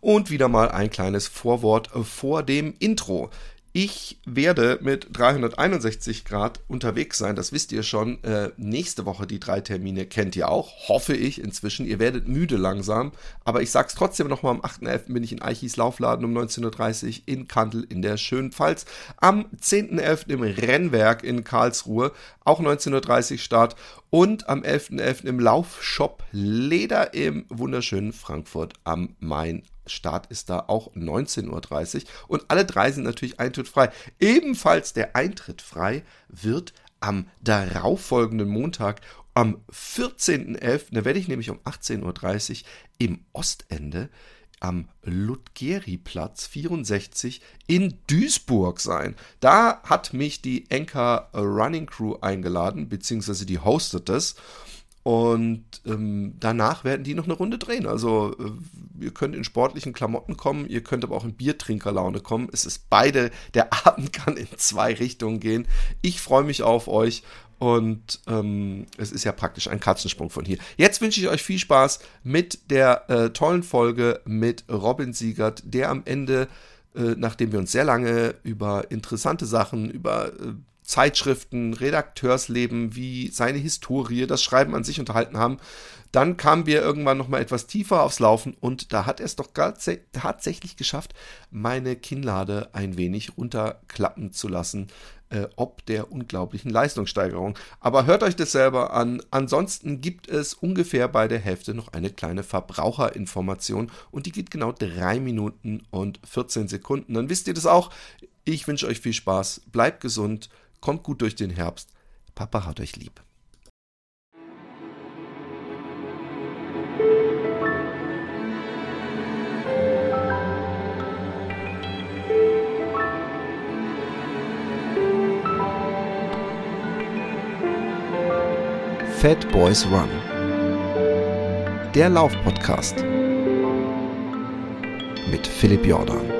und wieder mal ein kleines Vorwort vor dem Intro. Ich werde mit 361 Grad unterwegs sein, das wisst ihr schon. Äh, nächste Woche die drei Termine kennt ihr auch, hoffe ich inzwischen. Ihr werdet müde langsam, aber ich sag's trotzdem nochmal, am 8.11. bin ich in Eichis Laufladen um 19.30 Uhr in Kandel in der schönen Pfalz. Am 10.11. im Rennwerk in Karlsruhe, auch 19.30 Uhr Start. Und am 11.11. .11. im Laufshop Leder im wunderschönen Frankfurt am Main Start ist da auch 19.30 Uhr und alle drei sind natürlich eintrittfrei. Ebenfalls der Eintritt frei wird am darauffolgenden Montag am 14.11., da werde ich nämlich um 18.30 Uhr im Ostende am Ludgeri-Platz 64 in Duisburg sein. Da hat mich die Enker Running Crew eingeladen, beziehungsweise die hostet es. Und ähm, danach werden die noch eine Runde drehen. Also äh, ihr könnt in sportlichen Klamotten kommen, ihr könnt aber auch in Biertrinkerlaune kommen. Es ist beide, der Abend kann in zwei Richtungen gehen. Ich freue mich auf euch und ähm, es ist ja praktisch ein Katzensprung von hier. Jetzt wünsche ich euch viel Spaß mit der äh, tollen Folge mit Robin Siegert, der am Ende, äh, nachdem wir uns sehr lange über interessante Sachen, über äh, Zeitschriften, Redakteursleben, wie seine Historie, das Schreiben an sich unterhalten haben. Dann kamen wir irgendwann noch mal etwas tiefer aufs Laufen und da hat er es doch tatsächlich geschafft, meine Kinnlade ein wenig runterklappen zu lassen, äh, ob der unglaublichen Leistungssteigerung. Aber hört euch das selber an. Ansonsten gibt es ungefähr bei der Hälfte noch eine kleine Verbraucherinformation und die geht genau drei Minuten und 14 Sekunden. Dann wisst ihr das auch. Ich wünsche euch viel Spaß, bleibt gesund Kommt gut durch den Herbst. Papa hat euch lieb. Fat Boys Run. Der Laufpodcast mit Philipp Jordan.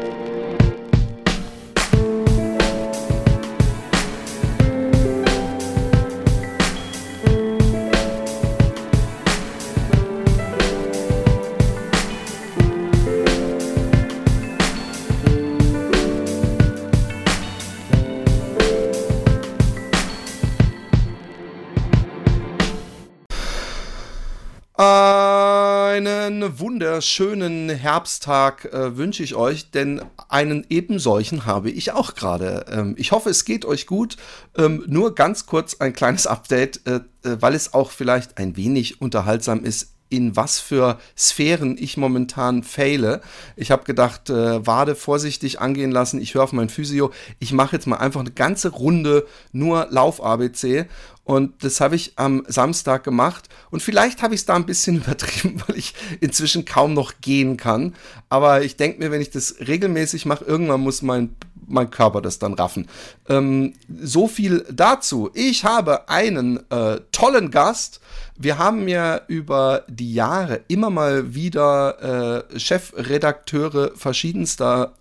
Einen wunderschönen Herbsttag äh, wünsche ich euch, denn einen ebensolchen habe ich auch gerade. Ähm, ich hoffe, es geht euch gut. Ähm, nur ganz kurz ein kleines Update, äh, äh, weil es auch vielleicht ein wenig unterhaltsam ist in was für Sphären ich momentan fehle. Ich habe gedacht, äh, Wade vorsichtig angehen lassen. Ich höre auf mein Physio. Ich mache jetzt mal einfach eine ganze Runde nur Lauf-ABC. Und das habe ich am Samstag gemacht. Und vielleicht habe ich es da ein bisschen übertrieben, weil ich inzwischen kaum noch gehen kann. Aber ich denke mir, wenn ich das regelmäßig mache, irgendwann muss mein mein Körper das dann raffen. Ähm, so viel dazu. Ich habe einen äh, tollen Gast. Wir haben ja über die Jahre immer mal wieder äh, Chefredakteure verschiedenster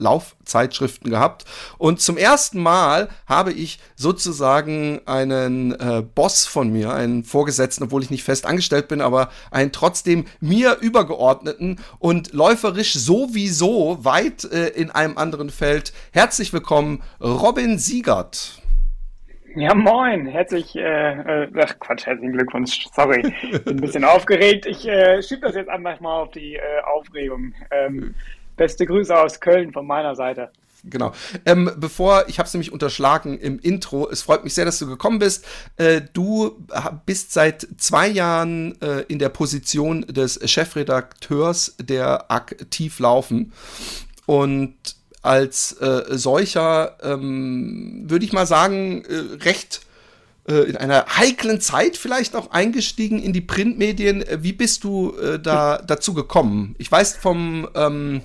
Laufzeitschriften gehabt. Und zum ersten Mal habe ich sozusagen einen äh, Boss von mir, einen Vorgesetzten, obwohl ich nicht fest angestellt bin, aber einen trotzdem mir übergeordneten und läuferisch sowieso weit äh, in einem anderen Feld. Herzlich willkommen, Robin Siegert. Ja, moin. Herzlich, äh, äh, ach Quatsch, herzlichen Glückwunsch. Sorry, bin ein bisschen aufgeregt. Ich äh, schiebe das jetzt einfach mal auf die äh, Aufregung. Ähm, beste Grüße aus Köln von meiner Seite. Genau. Ähm, bevor, ich habe es nämlich unterschlagen im Intro, es freut mich sehr, dass du gekommen bist. Äh, du bist seit zwei Jahren äh, in der Position des Chefredakteurs der Aktiv Laufen. Und als äh, solcher, ähm, würde ich mal sagen, äh, recht äh, in einer heiklen Zeit vielleicht auch eingestiegen in die Printmedien. Äh, wie bist du da dazu gekommen? Ich weiß vom ähm,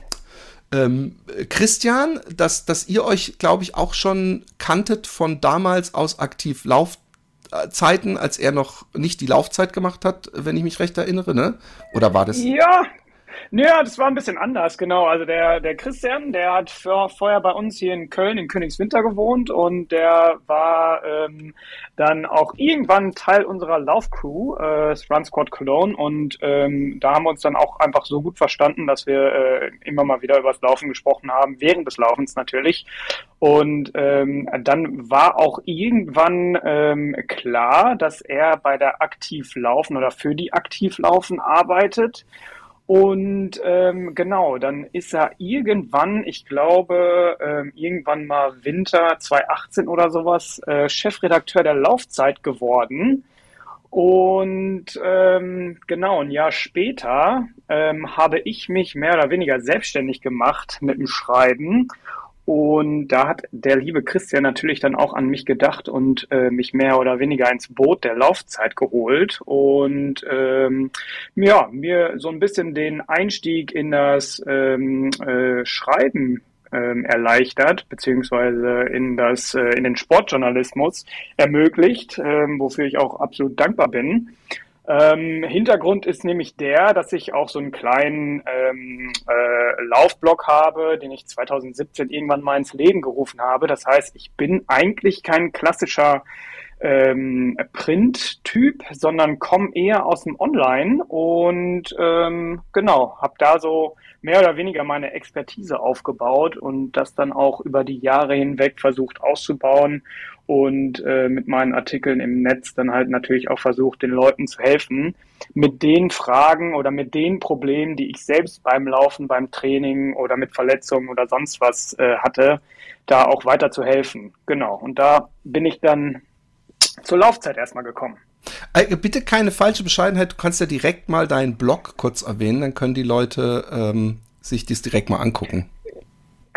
ähm, Christian, dass, dass ihr euch, glaube ich, auch schon kanntet von damals aus aktiv Laufzeiten, als er noch nicht die Laufzeit gemacht hat, wenn ich mich recht erinnere, ne? Oder war das? Ja, Ja, das war ein bisschen anders, genau. Also der, der Christian, der hat vor, vorher bei uns hier in Köln in Königswinter gewohnt und der war ähm, dann auch irgendwann Teil unserer Laufcrew, äh, Run Squad Cologne und ähm, da haben wir uns dann auch einfach so gut verstanden, dass wir äh, immer mal wieder über das Laufen gesprochen haben, während des Laufens natürlich. Und ähm, dann war auch irgendwann ähm, klar, dass er bei der Aktivlaufen oder für die Aktivlaufen arbeitet. Und ähm, genau, dann ist er irgendwann, ich glaube, ähm, irgendwann mal Winter 2018 oder sowas, äh, Chefredakteur der Laufzeit geworden. Und ähm, genau, ein Jahr später ähm, habe ich mich mehr oder weniger selbstständig gemacht mit dem Schreiben und da hat der liebe Christian natürlich dann auch an mich gedacht und äh, mich mehr oder weniger ins Boot der Laufzeit geholt und ähm, ja, mir so ein bisschen den Einstieg in das ähm, äh, Schreiben ähm, erleichtert, beziehungsweise in das, äh, in den Sportjournalismus ermöglicht, ähm, wofür ich auch absolut dankbar bin. Ähm, Hintergrund ist nämlich der, dass ich auch so einen kleinen ähm, äh, Laufblog habe, den ich 2017 irgendwann mal ins Leben gerufen habe. Das heißt, ich bin eigentlich kein klassischer ähm, Print-Typ, sondern komme eher aus dem Online und ähm, genau, habe da so mehr oder weniger meine Expertise aufgebaut und das dann auch über die Jahre hinweg versucht auszubauen und äh, mit meinen Artikeln im Netz dann halt natürlich auch versucht, den Leuten zu helfen, mit den Fragen oder mit den Problemen, die ich selbst beim Laufen, beim Training oder mit Verletzungen oder sonst was äh, hatte, da auch weiter zu helfen. Genau. Und da bin ich dann zur Laufzeit erstmal gekommen. Äh, bitte keine falsche Bescheidenheit, du kannst ja direkt mal deinen Blog kurz erwähnen, dann können die Leute ähm, sich dies direkt mal angucken.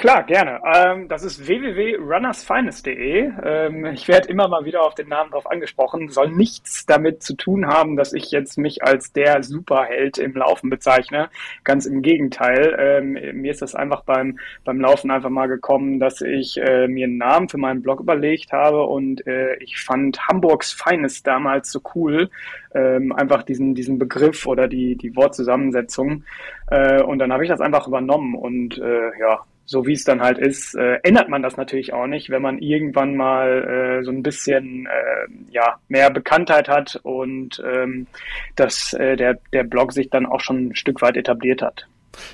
Klar, gerne. Ähm, das ist www.runnersfinest.de. Ähm, ich werde immer mal wieder auf den Namen drauf angesprochen. Soll nichts damit zu tun haben, dass ich jetzt mich als der Superheld im Laufen bezeichne. Ganz im Gegenteil. Ähm, mir ist das einfach beim, beim Laufen einfach mal gekommen, dass ich äh, mir einen Namen für meinen Blog überlegt habe und äh, ich fand Hamburgs Finest damals so cool. Ähm, einfach diesen, diesen Begriff oder die, die Wortzusammensetzung. Äh, und dann habe ich das einfach übernommen und äh, ja, so wie es dann halt ist, äh, ändert man das natürlich auch nicht, wenn man irgendwann mal äh, so ein bisschen äh, ja, mehr Bekanntheit hat und ähm, dass äh, der, der Blog sich dann auch schon ein Stück weit etabliert hat.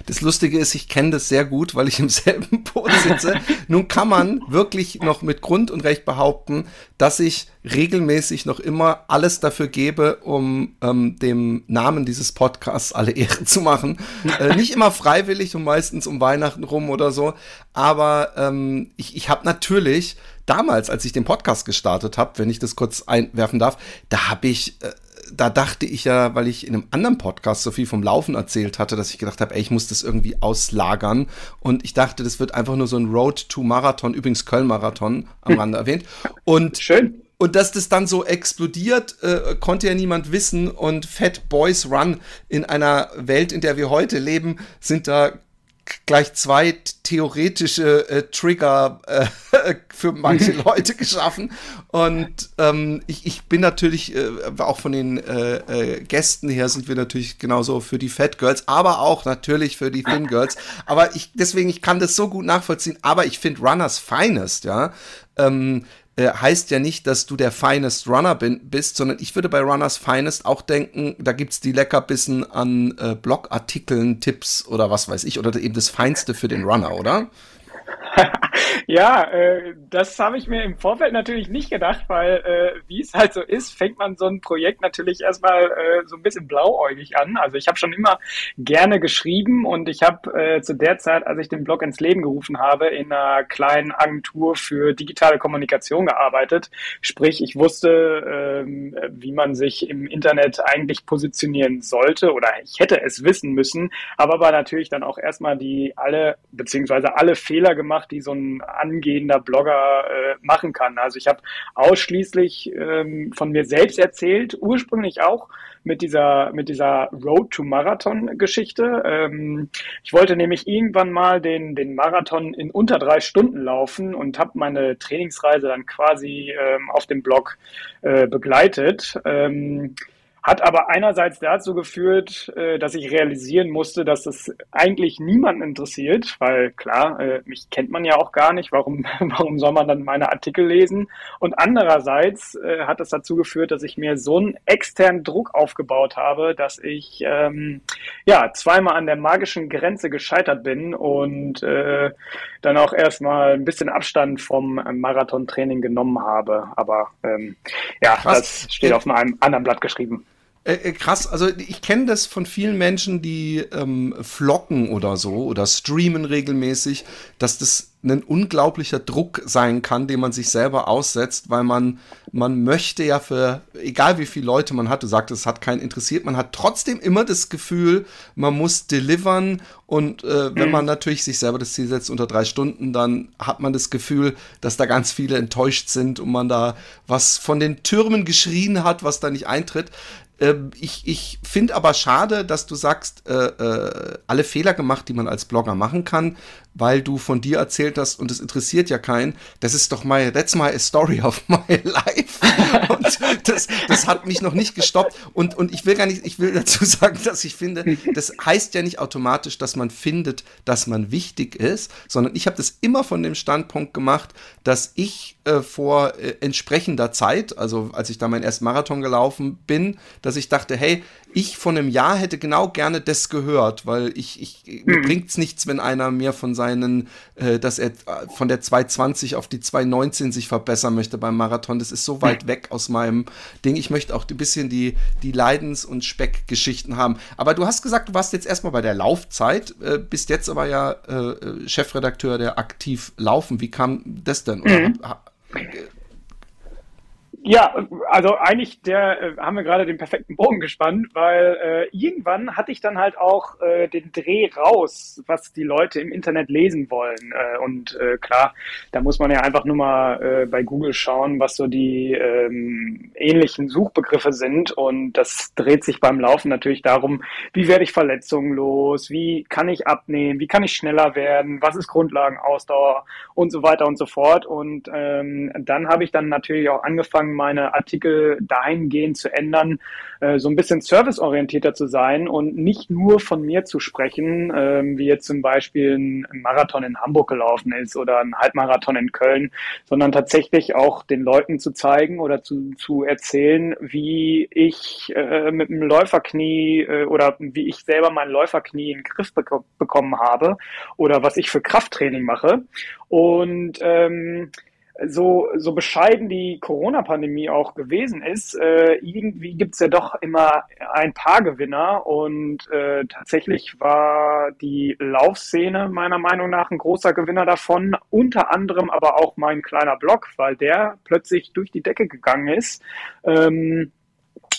Das Lustige ist, ich kenne das sehr gut, weil ich im selben Boot sitze. Nun kann man wirklich noch mit Grund und Recht behaupten, dass ich regelmäßig noch immer alles dafür gebe, um ähm, dem Namen dieses Podcasts alle Ehre zu machen. Äh, nicht immer freiwillig und meistens um Weihnachten rum oder so, aber ähm, ich, ich habe natürlich damals, als ich den Podcast gestartet habe, wenn ich das kurz einwerfen darf, da habe ich äh, da dachte ich ja, weil ich in einem anderen Podcast so viel vom Laufen erzählt hatte, dass ich gedacht habe, ey, ich muss das irgendwie auslagern. Und ich dachte, das wird einfach nur so ein Road to Marathon, übrigens Köln-Marathon am Rande erwähnt. Und Schön. Und dass das dann so explodiert, äh, konnte ja niemand wissen. Und Fat Boys Run in einer Welt, in der wir heute leben, sind da gleich zwei theoretische äh, Trigger äh, für manche Leute geschaffen. Und ähm, ich, ich bin natürlich, äh, auch von den äh, äh, Gästen her sind wir natürlich genauso für die Fat Girls, aber auch natürlich für die Thin Girls. Aber ich, deswegen, ich kann das so gut nachvollziehen. Aber ich finde Runners Finest, ja, ähm, äh, heißt ja nicht, dass du der Finest Runner bin, bist, sondern ich würde bei Runners Finest auch denken, da gibt es die Leckerbissen an äh, Blogartikeln, Tipps oder was weiß ich, oder eben das Feinste für den Runner, oder? ja, äh, das habe ich mir im Vorfeld natürlich nicht gedacht, weil äh, wie es halt so ist, fängt man so ein Projekt natürlich erstmal äh, so ein bisschen blauäugig an. Also ich habe schon immer gerne geschrieben und ich habe äh, zu der Zeit, als ich den Blog ins Leben gerufen habe, in einer kleinen Agentur für digitale Kommunikation gearbeitet. Sprich, ich wusste, ähm, wie man sich im Internet eigentlich positionieren sollte oder ich hätte es wissen müssen, aber war natürlich dann auch erstmal die alle beziehungsweise alle Fehler gemacht, die so ein angehender Blogger äh, machen kann. Also ich habe ausschließlich ähm, von mir selbst erzählt, ursprünglich auch mit dieser mit dieser Road to Marathon Geschichte. Ähm, ich wollte nämlich irgendwann mal den den Marathon in unter drei Stunden laufen und habe meine Trainingsreise dann quasi ähm, auf dem Blog äh, begleitet. Ähm, Hat aber einerseits dazu geführt, äh, dass ich realisieren musste, dass es eigentlich niemanden interessiert, weil klar, äh, mich kennt man ja auch gar nicht. Warum, warum soll man dann meine Artikel lesen? Und andererseits äh, hat es dazu geführt, dass ich mir so einen externen Druck aufgebaut habe, dass ich ähm, ja zweimal an der magischen Grenze gescheitert bin und äh, dann auch erstmal ein bisschen Abstand vom Marathontraining genommen habe. Aber ähm, ja, Krass. das steht auf einem anderen Blatt geschrieben. Äh, äh, krass, also ich kenne das von vielen Menschen, die ähm, vloggen oder so oder streamen regelmäßig, dass das ein unglaublicher Druck sein kann, den man sich selber aussetzt, weil man, man möchte ja für, egal wie viele Leute man hat, du sagtest, es hat keinen interessiert, man hat trotzdem immer das Gefühl, man muss delivern und äh, wenn mhm. man natürlich sich selber das Ziel setzt unter drei Stunden, dann hat man das Gefühl, dass da ganz viele enttäuscht sind und man da was von den Türmen geschrien hat, was da nicht eintritt. Ähm, ich ich finde aber schade, dass du sagst, äh, äh, alle Fehler gemacht, die man als Blogger machen kann, weil du von dir erzählt hast und es interessiert ja keinen. Das ist doch my, that's my story of my life. Und das, das hat mich noch nicht gestoppt. Und, und ich will gar nicht, ich will dazu sagen, dass ich finde, das heißt ja nicht automatisch, dass man findet, dass man wichtig ist, sondern ich habe das immer von dem Standpunkt gemacht, dass ich äh, vor äh, entsprechender Zeit, also als ich da meinen ersten Marathon gelaufen bin, dass ich dachte, hey, ich von einem Jahr hätte genau gerne das gehört, weil ich, ich mhm. mir bringt's nichts, wenn einer mir von seinen, äh, dass er äh, von der 220 auf die 219 sich verbessern möchte beim Marathon. Das ist so weit weg aus meinem Ding. Ich möchte auch ein bisschen die, die Leidens- und Speckgeschichten haben. Aber du hast gesagt, du warst jetzt erstmal bei der Laufzeit, äh, bist jetzt aber ja äh, Chefredakteur der Aktiv Laufen. Wie kam das denn? Oder mhm. hab, ja, also eigentlich der äh, haben wir gerade den perfekten Bogen gespannt, weil äh, irgendwann hatte ich dann halt auch äh, den Dreh raus, was die Leute im Internet lesen wollen. Äh, und äh, klar, da muss man ja einfach nur mal äh, bei Google schauen, was so die ähm, ähnlichen Suchbegriffe sind. Und das dreht sich beim Laufen natürlich darum, wie werde ich Verletzungen los, wie kann ich abnehmen, wie kann ich schneller werden, was ist Grundlagenausdauer und so weiter und so fort. Und ähm, dann habe ich dann natürlich auch angefangen, angefangen, meine Artikel dahingehend zu ändern, äh, so ein bisschen serviceorientierter zu sein und nicht nur von mir zu sprechen, äh, wie jetzt zum Beispiel ein Marathon in Hamburg gelaufen ist oder ein Halbmarathon in Köln, sondern tatsächlich auch den Leuten zu zeigen oder zu, zu erzählen, wie ich äh, mit dem Läuferknie äh, oder wie ich selber mein Läuferknie in den Griff bek bekommen habe oder was ich für Krafttraining mache. Und ähm, so, so bescheiden die Corona-Pandemie auch gewesen ist, äh, irgendwie gibt's ja doch immer ein paar Gewinner und äh, tatsächlich war die Laufszene meiner Meinung nach ein großer Gewinner davon, unter anderem aber auch mein kleiner Blog, weil der plötzlich durch die Decke gegangen ist. Ähm,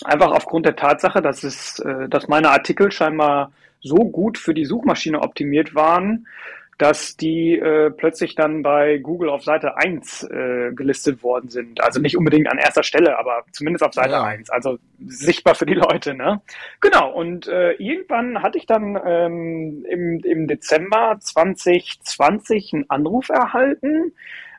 einfach aufgrund der Tatsache, dass es, äh, dass meine Artikel scheinbar so gut für die Suchmaschine optimiert waren, dass die äh, plötzlich dann bei Google auf Seite 1 äh, gelistet worden sind. Also nicht unbedingt an erster Stelle, aber zumindest auf Seite ja. 1. Also sichtbar für die Leute. Ne? Genau, und äh, irgendwann hatte ich dann ähm, im, im Dezember 2020 einen Anruf erhalten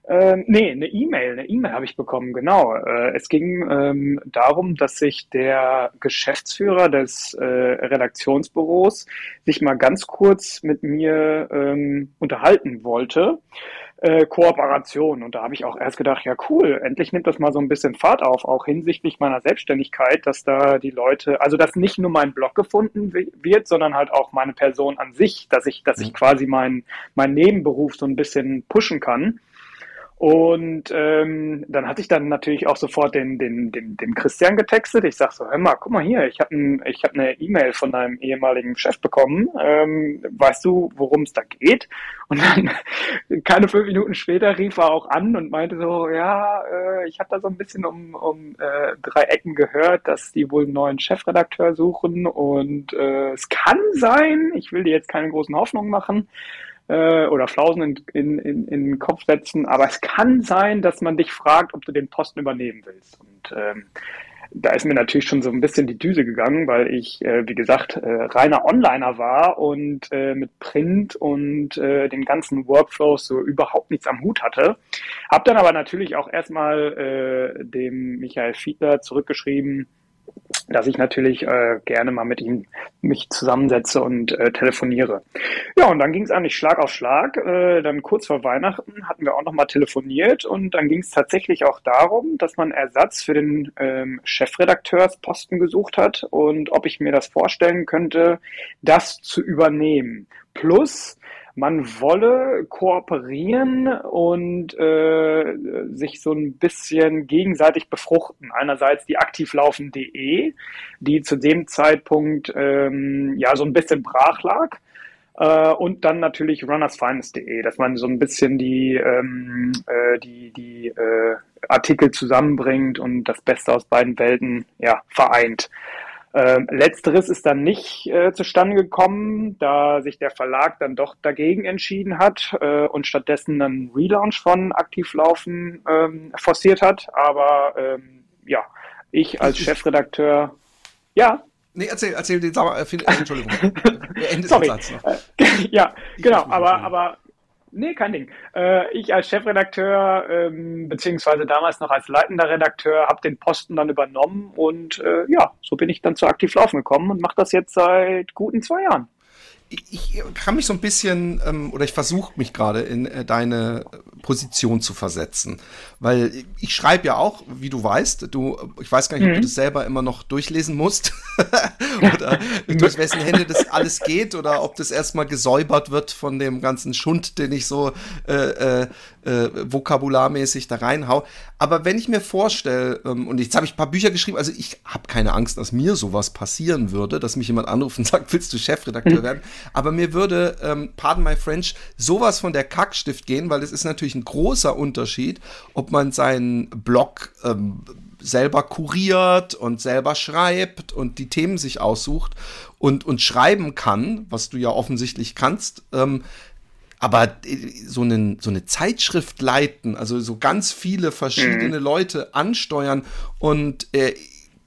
ähm, nee, eine E-Mail, eine E-Mail habe ich bekommen, genau. Äh, es ging ähm, darum, dass sich der Geschäftsführer des äh, Redaktionsbüros sich mal ganz kurz mit mir ähm, unterhalten wollte. Äh, Kooperation. Und da habe ich auch erst gedacht, ja cool, endlich nimmt das mal so ein bisschen Fahrt auf, auch hinsichtlich meiner Selbstständigkeit, dass da die Leute, also dass nicht nur mein Blog gefunden wird, sondern halt auch meine Person an sich, dass ich, dass ich mhm. quasi meinen mein Nebenberuf so ein bisschen pushen kann. Und ähm, dann hatte ich dann natürlich auch sofort den, den, den, den Christian getextet. Ich sag so, hör mal, guck mal hier, ich habe ein, ich hab eine E-Mail von deinem ehemaligen Chef bekommen. Ähm, weißt du, worum es da geht? Und dann, keine fünf Minuten später, rief er auch an und meinte so, ja, äh, ich habe da so ein bisschen um, um äh, drei Ecken gehört, dass die wohl einen neuen Chefredakteur suchen. Und äh, es kann sein, ich will dir jetzt keine großen Hoffnungen machen, äh, oder Flausen in, in, in, in den Kopf setzen, aber es kann sein, dass man dich fragt, ob du den Posten übernehmen willst. Und ähm, da ist mir natürlich schon so ein bisschen die Düse gegangen, weil ich, äh, wie gesagt, äh, reiner Onliner war und äh, mit Print und äh, den ganzen Workflows so überhaupt nichts am Hut hatte. Hab dann aber natürlich auch erstmal äh, dem Michael Fiedler zurückgeschrieben, dass ich natürlich äh, gerne mal mit ihm mich zusammensetze und äh, telefoniere. Ja, und dann ging es eigentlich Schlag auf Schlag. Äh, dann kurz vor Weihnachten hatten wir auch noch mal telefoniert und dann ging es tatsächlich auch darum, dass man Ersatz für den ähm, Chefredakteursposten gesucht hat und ob ich mir das vorstellen könnte, das zu übernehmen. Plus man wolle kooperieren und äh, sich so ein bisschen gegenseitig befruchten. Einerseits die aktivlaufen.de, die zu dem Zeitpunkt ähm, ja so ein bisschen brach lag. Äh, und dann natürlich runnersfinest.de, dass man so ein bisschen die, ähm, äh, die, die äh, Artikel zusammenbringt und das Beste aus beiden Welten ja, vereint. Ähm, letzteres ist dann nicht äh, zustande gekommen, da sich der Verlag dann doch dagegen entschieden hat äh, und stattdessen einen Relaunch von Aktivlaufen ähm, forciert hat. Aber ähm, ja, ich als Chefredakteur, ja. Nee, erzähl, erzähl den Sauer, äh, Entschuldigung. Ende Sorry. Äh, ja, genau, aber, aber Nee, kein Ding. Äh, ich als Chefredakteur, ähm, beziehungsweise damals noch als leitender Redakteur, habe den Posten dann übernommen und äh, ja, so bin ich dann zu Aktiv Laufen gekommen und mache das jetzt seit guten zwei Jahren ich kann mich so ein bisschen, ähm, oder ich versuche mich gerade in äh, deine Position zu versetzen. Weil ich schreibe ja auch, wie du weißt, du, ich weiß gar nicht, mhm. ob du mhm. das selber immer noch durchlesen musst oder durch wessen Hände das alles geht oder ob das erstmal gesäubert wird von dem ganzen Schund, den ich so äh, äh, äh, vokabularmäßig da reinhau. Aber wenn ich mir vorstelle, ähm, und jetzt habe ich ein paar Bücher geschrieben, also ich habe keine Angst, dass mir sowas passieren würde, dass mich jemand anruft und sagt, willst du Chefredakteur mhm. Aber mir würde, ähm, pardon my French, sowas von der Kackstift gehen, weil es ist natürlich ein großer Unterschied, ob man seinen Blog ähm, selber kuriert und selber schreibt und die Themen sich aussucht und, und schreiben kann, was du ja offensichtlich kannst, ähm, aber äh, so, einen, so eine Zeitschrift leiten, also so ganz viele verschiedene mhm. Leute ansteuern und äh,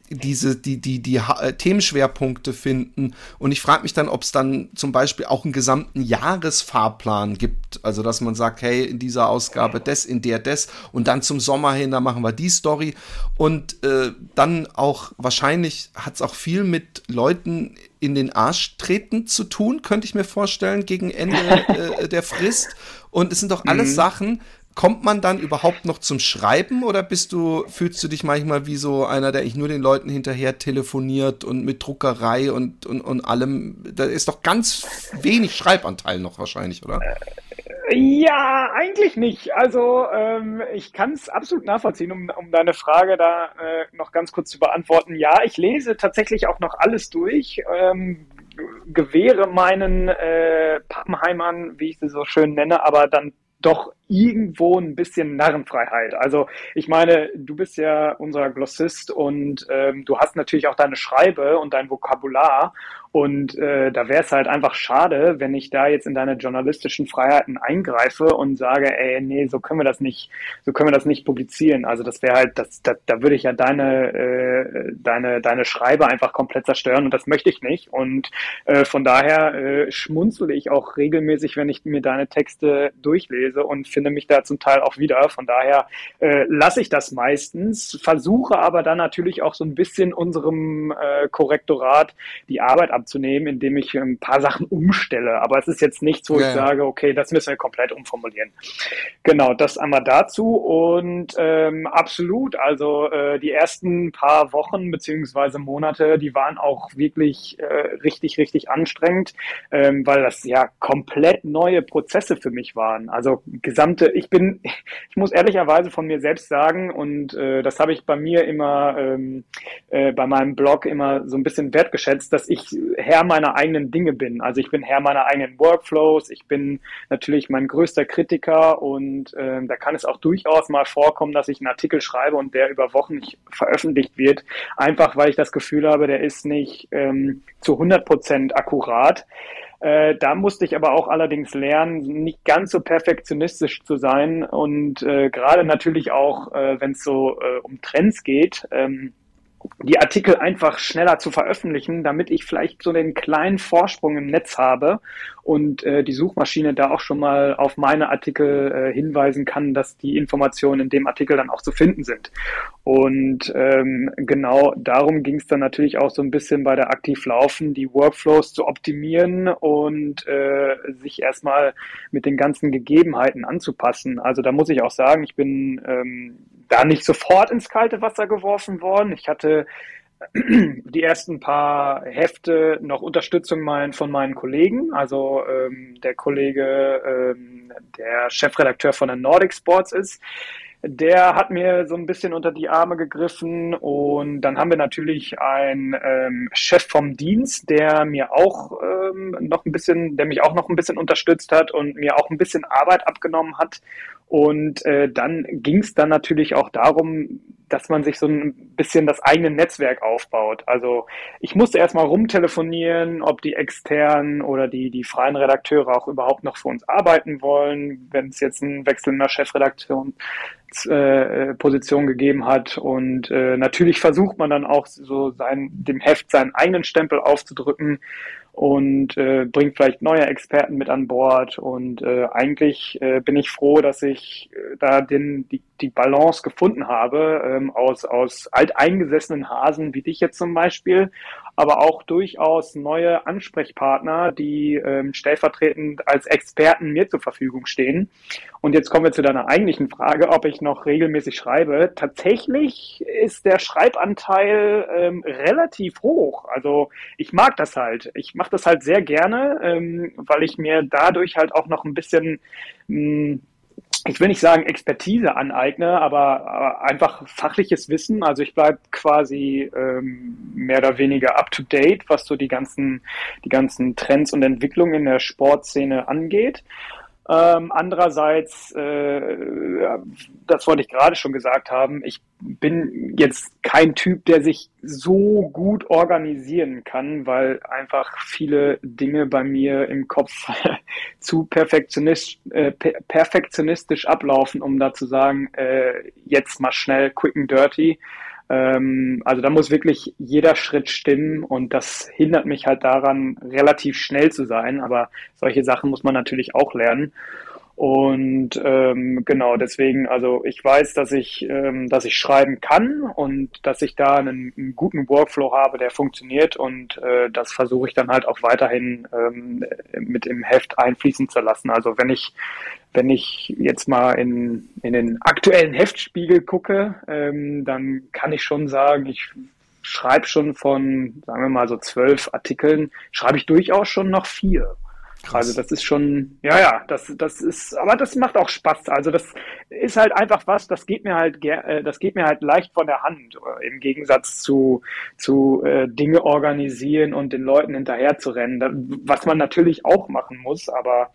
diese, die, die, die äh, Themenschwerpunkte finden. Und ich frage mich dann, ob es dann zum Beispiel auch einen gesamten Jahresfahrplan gibt. Also, dass man sagt, hey, in dieser Ausgabe das, in der das und dann zum Sommer hin, da machen wir die Story. Und äh, dann auch, wahrscheinlich hat es auch viel mit Leuten in den Arsch treten zu tun, könnte ich mir vorstellen, gegen Ende äh, der Frist. Und es sind doch alles mhm. Sachen, kommt man dann überhaupt noch zum Schreiben oder bist du, fühlst du dich manchmal wie so einer, der ich nur den Leuten hinterher telefoniert und mit Druckerei und, und, und allem? Da ist doch ganz wenig Schreibanteil noch wahrscheinlich, oder? Ja, eigentlich nicht. Also ähm, ich kann es absolut nachvollziehen, um, um deine Frage da äh, noch ganz kurz zu beantworten. Ja, ich lese tatsächlich auch noch alles durch. Ähm, gewähre meinen äh, Pappenheimern, wie ich sie so schön nenne, aber dann doch irgendwo ein bisschen Narrenfreiheit. Also ich meine, du bist ja unser Glossist und ähm, du hast natürlich auch deine Schreibe und dein Vokabular und äh, da wäre es halt einfach schade, wenn ich da jetzt in deine journalistischen Freiheiten eingreife und sage, ey, nee, so können wir das nicht, so können wir das nicht publizieren. Also das wäre halt, das, das, da würde ich ja deine, äh, deine, deine Schreibe einfach komplett zerstören und das möchte ich nicht. Und äh, von daher äh, schmunzle ich auch regelmäßig, wenn ich mir deine Texte durchlese und finde mich da zum Teil auch wieder. Von daher äh, lasse ich das meistens, versuche aber dann natürlich auch so ein bisschen unserem äh, Korrektorat die Arbeit ab abzunehmen, indem ich ein paar Sachen umstelle. Aber es ist jetzt nichts, wo ja, ich sage, okay, das müssen wir komplett umformulieren. Genau, das einmal dazu. Und ähm, absolut, also äh, die ersten paar Wochen beziehungsweise Monate, die waren auch wirklich äh, richtig, richtig anstrengend, ähm, weil das ja komplett neue Prozesse für mich waren. Also gesamte, ich bin, ich muss ehrlicherweise von mir selbst sagen, und äh, das habe ich bei mir immer, ähm, äh, bei meinem Blog immer so ein bisschen wertgeschätzt, dass ich Herr meiner eigenen Dinge bin. Also ich bin Herr meiner eigenen Workflows. Ich bin natürlich mein größter Kritiker und äh, da kann es auch durchaus mal vorkommen, dass ich einen Artikel schreibe und der über Wochen nicht veröffentlicht wird, einfach weil ich das Gefühl habe, der ist nicht ähm, zu 100 Prozent akkurat. Äh, da musste ich aber auch allerdings lernen, nicht ganz so perfektionistisch zu sein und äh, gerade natürlich auch, äh, wenn es so äh, um Trends geht. Ähm, die Artikel einfach schneller zu veröffentlichen, damit ich vielleicht so den kleinen Vorsprung im Netz habe und äh, die Suchmaschine da auch schon mal auf meine Artikel äh, hinweisen kann, dass die Informationen in dem Artikel dann auch zu finden sind. Und ähm, genau darum ging es dann natürlich auch so ein bisschen bei der Aktiv Laufen, die Workflows zu optimieren und äh, sich erstmal mit den ganzen Gegebenheiten anzupassen. Also da muss ich auch sagen, ich bin ähm, da nicht sofort ins kalte Wasser geworfen worden. Ich hatte die ersten paar Hefte noch Unterstützung mein, von meinen Kollegen. Also ähm, der Kollege, ähm, der Chefredakteur von der Nordic Sports ist, der hat mir so ein bisschen unter die Arme gegriffen und dann haben wir natürlich einen ähm, Chef vom Dienst, der mir auch ähm, noch ein bisschen, der mich auch noch ein bisschen unterstützt hat und mir auch ein bisschen Arbeit abgenommen hat. Und äh, dann ging es dann natürlich auch darum, dass man sich so ein bisschen das eigene Netzwerk aufbaut. Also ich musste erstmal rumtelefonieren, ob die externen oder die, die freien Redakteure auch überhaupt noch für uns arbeiten wollen, wenn es jetzt einen Wechsel in der Chefredaktion äh, gegeben hat. Und äh, natürlich versucht man dann auch so sein, dem Heft seinen eigenen Stempel aufzudrücken und äh, bringt vielleicht neue Experten mit an Bord. Und äh, eigentlich äh, bin ich froh, dass ich äh, da den, die, die Balance gefunden habe ähm, aus, aus alteingesessenen Hasen wie dich jetzt zum Beispiel aber auch durchaus neue Ansprechpartner, die ähm, stellvertretend als Experten mir zur Verfügung stehen. Und jetzt kommen wir zu deiner eigentlichen Frage, ob ich noch regelmäßig schreibe. Tatsächlich ist der Schreibanteil ähm, relativ hoch. Also ich mag das halt. Ich mache das halt sehr gerne, ähm, weil ich mir dadurch halt auch noch ein bisschen mh, hm, ich will nicht sagen Expertise aneigne, aber, aber einfach fachliches Wissen. Also ich bleibe quasi ähm, mehr oder weniger up to date, was so die ganzen, die ganzen Trends und Entwicklungen in der Sportszene angeht. Ähm, andererseits, äh, das wollte ich gerade schon gesagt haben, ich bin jetzt kein Typ, der sich so gut organisieren kann, weil einfach viele Dinge bei mir im Kopf zu perfektionist, äh, perfektionistisch ablaufen, um da zu sagen, äh, jetzt mal schnell, quick and dirty. Ähm, also da muss wirklich jeder Schritt stimmen und das hindert mich halt daran, relativ schnell zu sein. Aber solche Sachen muss man natürlich auch lernen. Und ähm, genau, deswegen, also ich weiß, dass ich, ähm, dass ich schreiben kann und dass ich da einen, einen guten Workflow habe, der funktioniert und äh, das versuche ich dann halt auch weiterhin ähm, mit im Heft einfließen zu lassen. Also wenn ich, wenn ich jetzt mal in, in den aktuellen Heftspiegel gucke, ähm, dann kann ich schon sagen, ich schreibe schon von, sagen wir mal so zwölf Artikeln, schreibe ich durchaus schon noch vier. Krass. Also das ist schon, ja, ja, das, das ist, aber das macht auch Spaß. Also das ist halt einfach was, das geht mir halt, äh, das geht mir halt leicht von der Hand, äh, im Gegensatz zu, zu äh, Dinge organisieren und den Leuten hinterher zu rennen, was man natürlich auch machen muss, aber.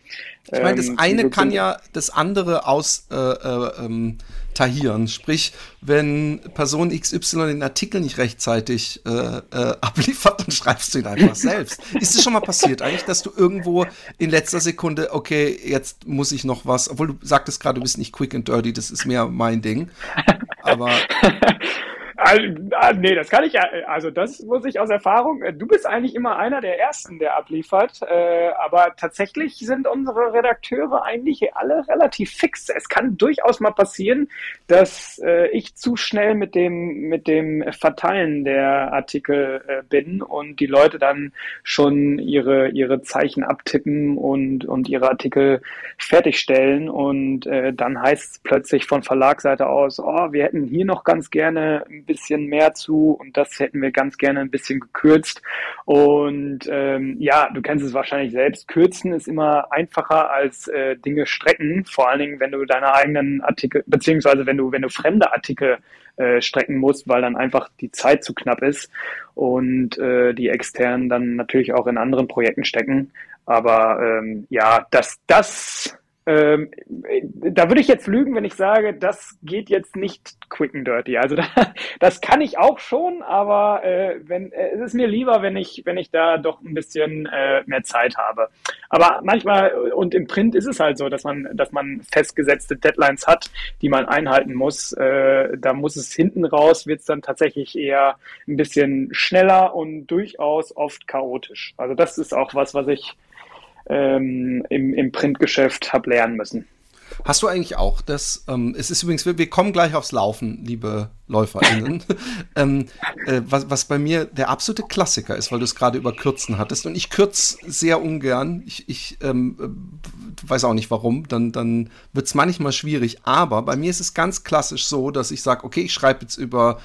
Ähm, ich meine, das ähm, eine kann ja das andere aus, äh, äh, ähm, tahieren. Sprich, wenn Person XY den Artikel nicht rechtzeitig äh, äh, abliefert, dann schreibst du ihn einfach selbst. Ist es schon mal passiert eigentlich, dass du irgendwo in letzter Sekunde, okay, jetzt muss ich noch was, obwohl du sagtest gerade, du bist nicht quick and dirty, das ist mehr mein Ding. Aber Ah, nee, das kann ich ja, also das muss ich aus Erfahrung, du bist eigentlich immer einer der Ersten, der abliefert, äh, aber tatsächlich sind unsere Redakteure eigentlich alle relativ fix. Es kann durchaus mal passieren, dass äh, ich zu schnell mit dem, mit dem Verteilen der Artikel äh, bin und die Leute dann schon ihre, ihre Zeichen abtippen und, und ihre Artikel fertigstellen und äh, dann heißt es plötzlich von Verlagsseite aus, oh, wir hätten hier noch ganz gerne bisschen mehr zu und das hätten wir ganz gerne ein bisschen gekürzt. Und ähm, ja, du kennst es wahrscheinlich selbst. Kürzen ist immer einfacher als äh, Dinge strecken, vor allen Dingen, wenn du deine eigenen Artikel, beziehungsweise wenn du, wenn du fremde Artikel äh, strecken musst, weil dann einfach die Zeit zu knapp ist und äh, die externen dann natürlich auch in anderen Projekten stecken. Aber ähm, ja, dass das ähm, da würde ich jetzt lügen, wenn ich sage, das geht jetzt nicht quick and dirty. Also da, das kann ich auch schon, aber äh, wenn, äh, es ist mir lieber, wenn ich, wenn ich da doch ein bisschen äh, mehr Zeit habe. Aber manchmal und im Print ist es halt so, dass man, dass man festgesetzte Deadlines hat, die man einhalten muss. Äh, da muss es hinten raus, wird es dann tatsächlich eher ein bisschen schneller und durchaus oft chaotisch. Also das ist auch was, was ich ähm, im, im Printgeschäft habe lernen müssen. Hast du eigentlich auch das, ähm, es ist übrigens, wir, wir, kommen gleich aufs Laufen, liebe LäuferInnen, ähm, äh, was, was bei mir der absolute Klassiker ist, weil du es gerade über Kürzen hattest. Und ich kürze sehr ungern, ich, ich ähm, äh, weiß auch nicht warum, dann, dann wird es manchmal schwierig, aber bei mir ist es ganz klassisch so, dass ich sage, okay, ich schreibe jetzt über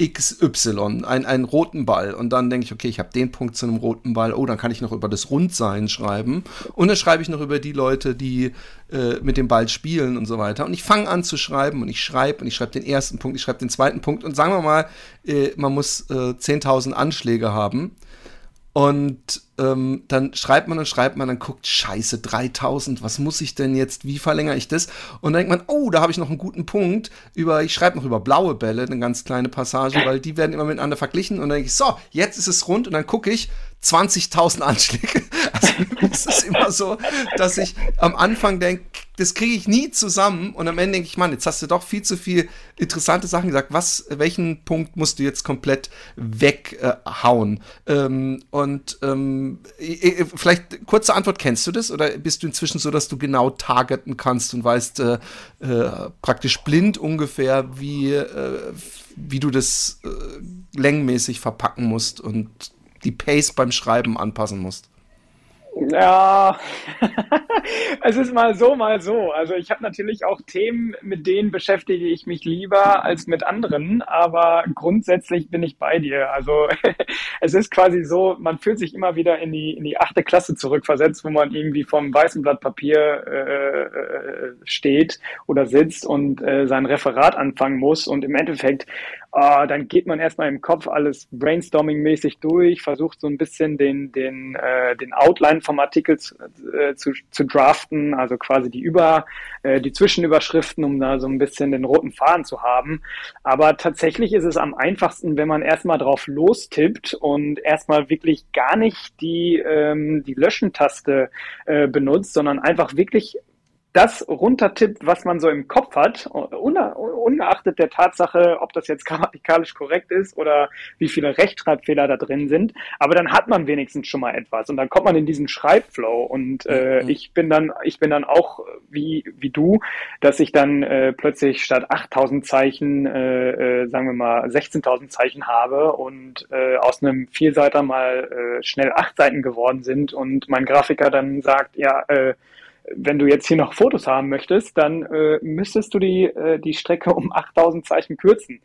XY, ein, einen roten Ball. Und dann denke ich, okay, ich habe den Punkt zu einem roten Ball. Oh, dann kann ich noch über das Rundsein schreiben. Und dann schreibe ich noch über die Leute, die äh, mit dem Ball spielen und so weiter. Und ich fange an zu schreiben und ich schreibe und ich schreibe den ersten Punkt, ich schreibe den zweiten Punkt. Und sagen wir mal, äh, man muss äh, 10.000 Anschläge haben. Und ähm, dann schreibt man und schreibt man, dann guckt, scheiße, 3000, was muss ich denn jetzt, wie verlängere ich das? Und dann denkt man, oh, da habe ich noch einen guten Punkt über, ich schreibe noch über blaue Bälle, eine ganz kleine Passage, weil die werden immer miteinander verglichen. Und dann denke ich, so, jetzt ist es rund und dann gucke ich, 20.000 Anschläge. Also es ist immer so, dass ich am Anfang denke, das kriege ich nie zusammen und am Ende denke ich, Mann, jetzt hast du doch viel zu viel interessante Sachen gesagt. Was, welchen Punkt musst du jetzt komplett weghauen? Äh, ähm, und ähm, vielleicht kurze Antwort, kennst du das oder bist du inzwischen so, dass du genau targeten kannst und weißt äh, äh, praktisch blind ungefähr, wie, äh, wie du das äh, längenmäßig verpacken musst und die Pace beim Schreiben anpassen musst? Ja, es ist mal so, mal so. Also ich habe natürlich auch Themen, mit denen beschäftige ich mich lieber als mit anderen, aber grundsätzlich bin ich bei dir. Also es ist quasi so, man fühlt sich immer wieder in die, in die achte Klasse zurückversetzt, wo man irgendwie vom weißen Blatt Papier äh, äh steht oder sitzt und äh, sein Referat anfangen muss und im Endeffekt Uh, dann geht man erstmal im Kopf alles brainstorming-mäßig durch, versucht so ein bisschen den, den, äh, den Outline vom Artikel zu, äh, zu, zu draften, also quasi die Über, äh, die Zwischenüberschriften, um da so ein bisschen den roten Faden zu haben. Aber tatsächlich ist es am einfachsten, wenn man erstmal drauf lostippt und erstmal wirklich gar nicht die, ähm, die Löschen-Taste äh, benutzt, sondern einfach wirklich das runtertippt, was man so im Kopf hat, ungeachtet der Tatsache, ob das jetzt grammatikalisch korrekt ist oder wie viele Rechtschreibfehler da drin sind. Aber dann hat man wenigstens schon mal etwas und dann kommt man in diesen Schreibflow. Und äh, mhm. ich bin dann, ich bin dann auch wie wie du, dass ich dann äh, plötzlich statt 8.000 Zeichen, äh, äh, sagen wir mal 16.000 Zeichen habe und äh, aus einem Vierseiter mal äh, schnell acht Seiten geworden sind und mein Grafiker dann sagt, ja. Äh, wenn du jetzt hier noch Fotos haben möchtest, dann äh, müsstest du die, äh, die Strecke um 8000 Zeichen kürzen.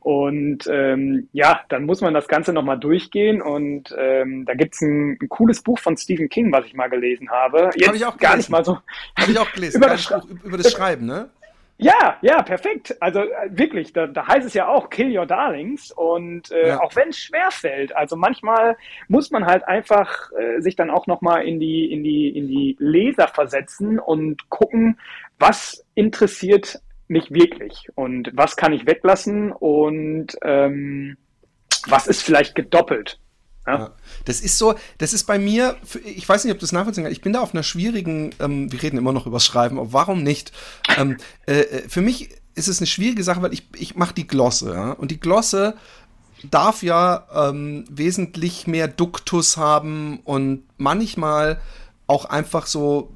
Und ähm, ja, dann muss man das Ganze nochmal durchgehen. Und ähm, da gibt's ein, ein cooles Buch von Stephen King, was ich mal gelesen habe. Jetzt habe ich auch gar nicht mal so. Habe ich auch gelesen. über, das, über das Schreiben, ne? Ja, ja, perfekt. Also äh, wirklich, da, da heißt es ja auch Kill Your Darlings und äh, ja. auch wenn es schwer fällt, also manchmal muss man halt einfach äh, sich dann auch nochmal in die in die in die Leser versetzen und gucken, was interessiert mich wirklich und was kann ich weglassen und ähm, was ist vielleicht gedoppelt. Ja. Das ist so, das ist bei mir, ich weiß nicht, ob du das nachvollziehen kannst, ich bin da auf einer schwierigen, ähm, wir reden immer noch über Schreiben, aber warum nicht? ähm, äh, äh, für mich ist es eine schwierige Sache, weil ich, ich mache die Glosse, ja? und die Glosse darf ja ähm, wesentlich mehr Duktus haben und manchmal auch einfach so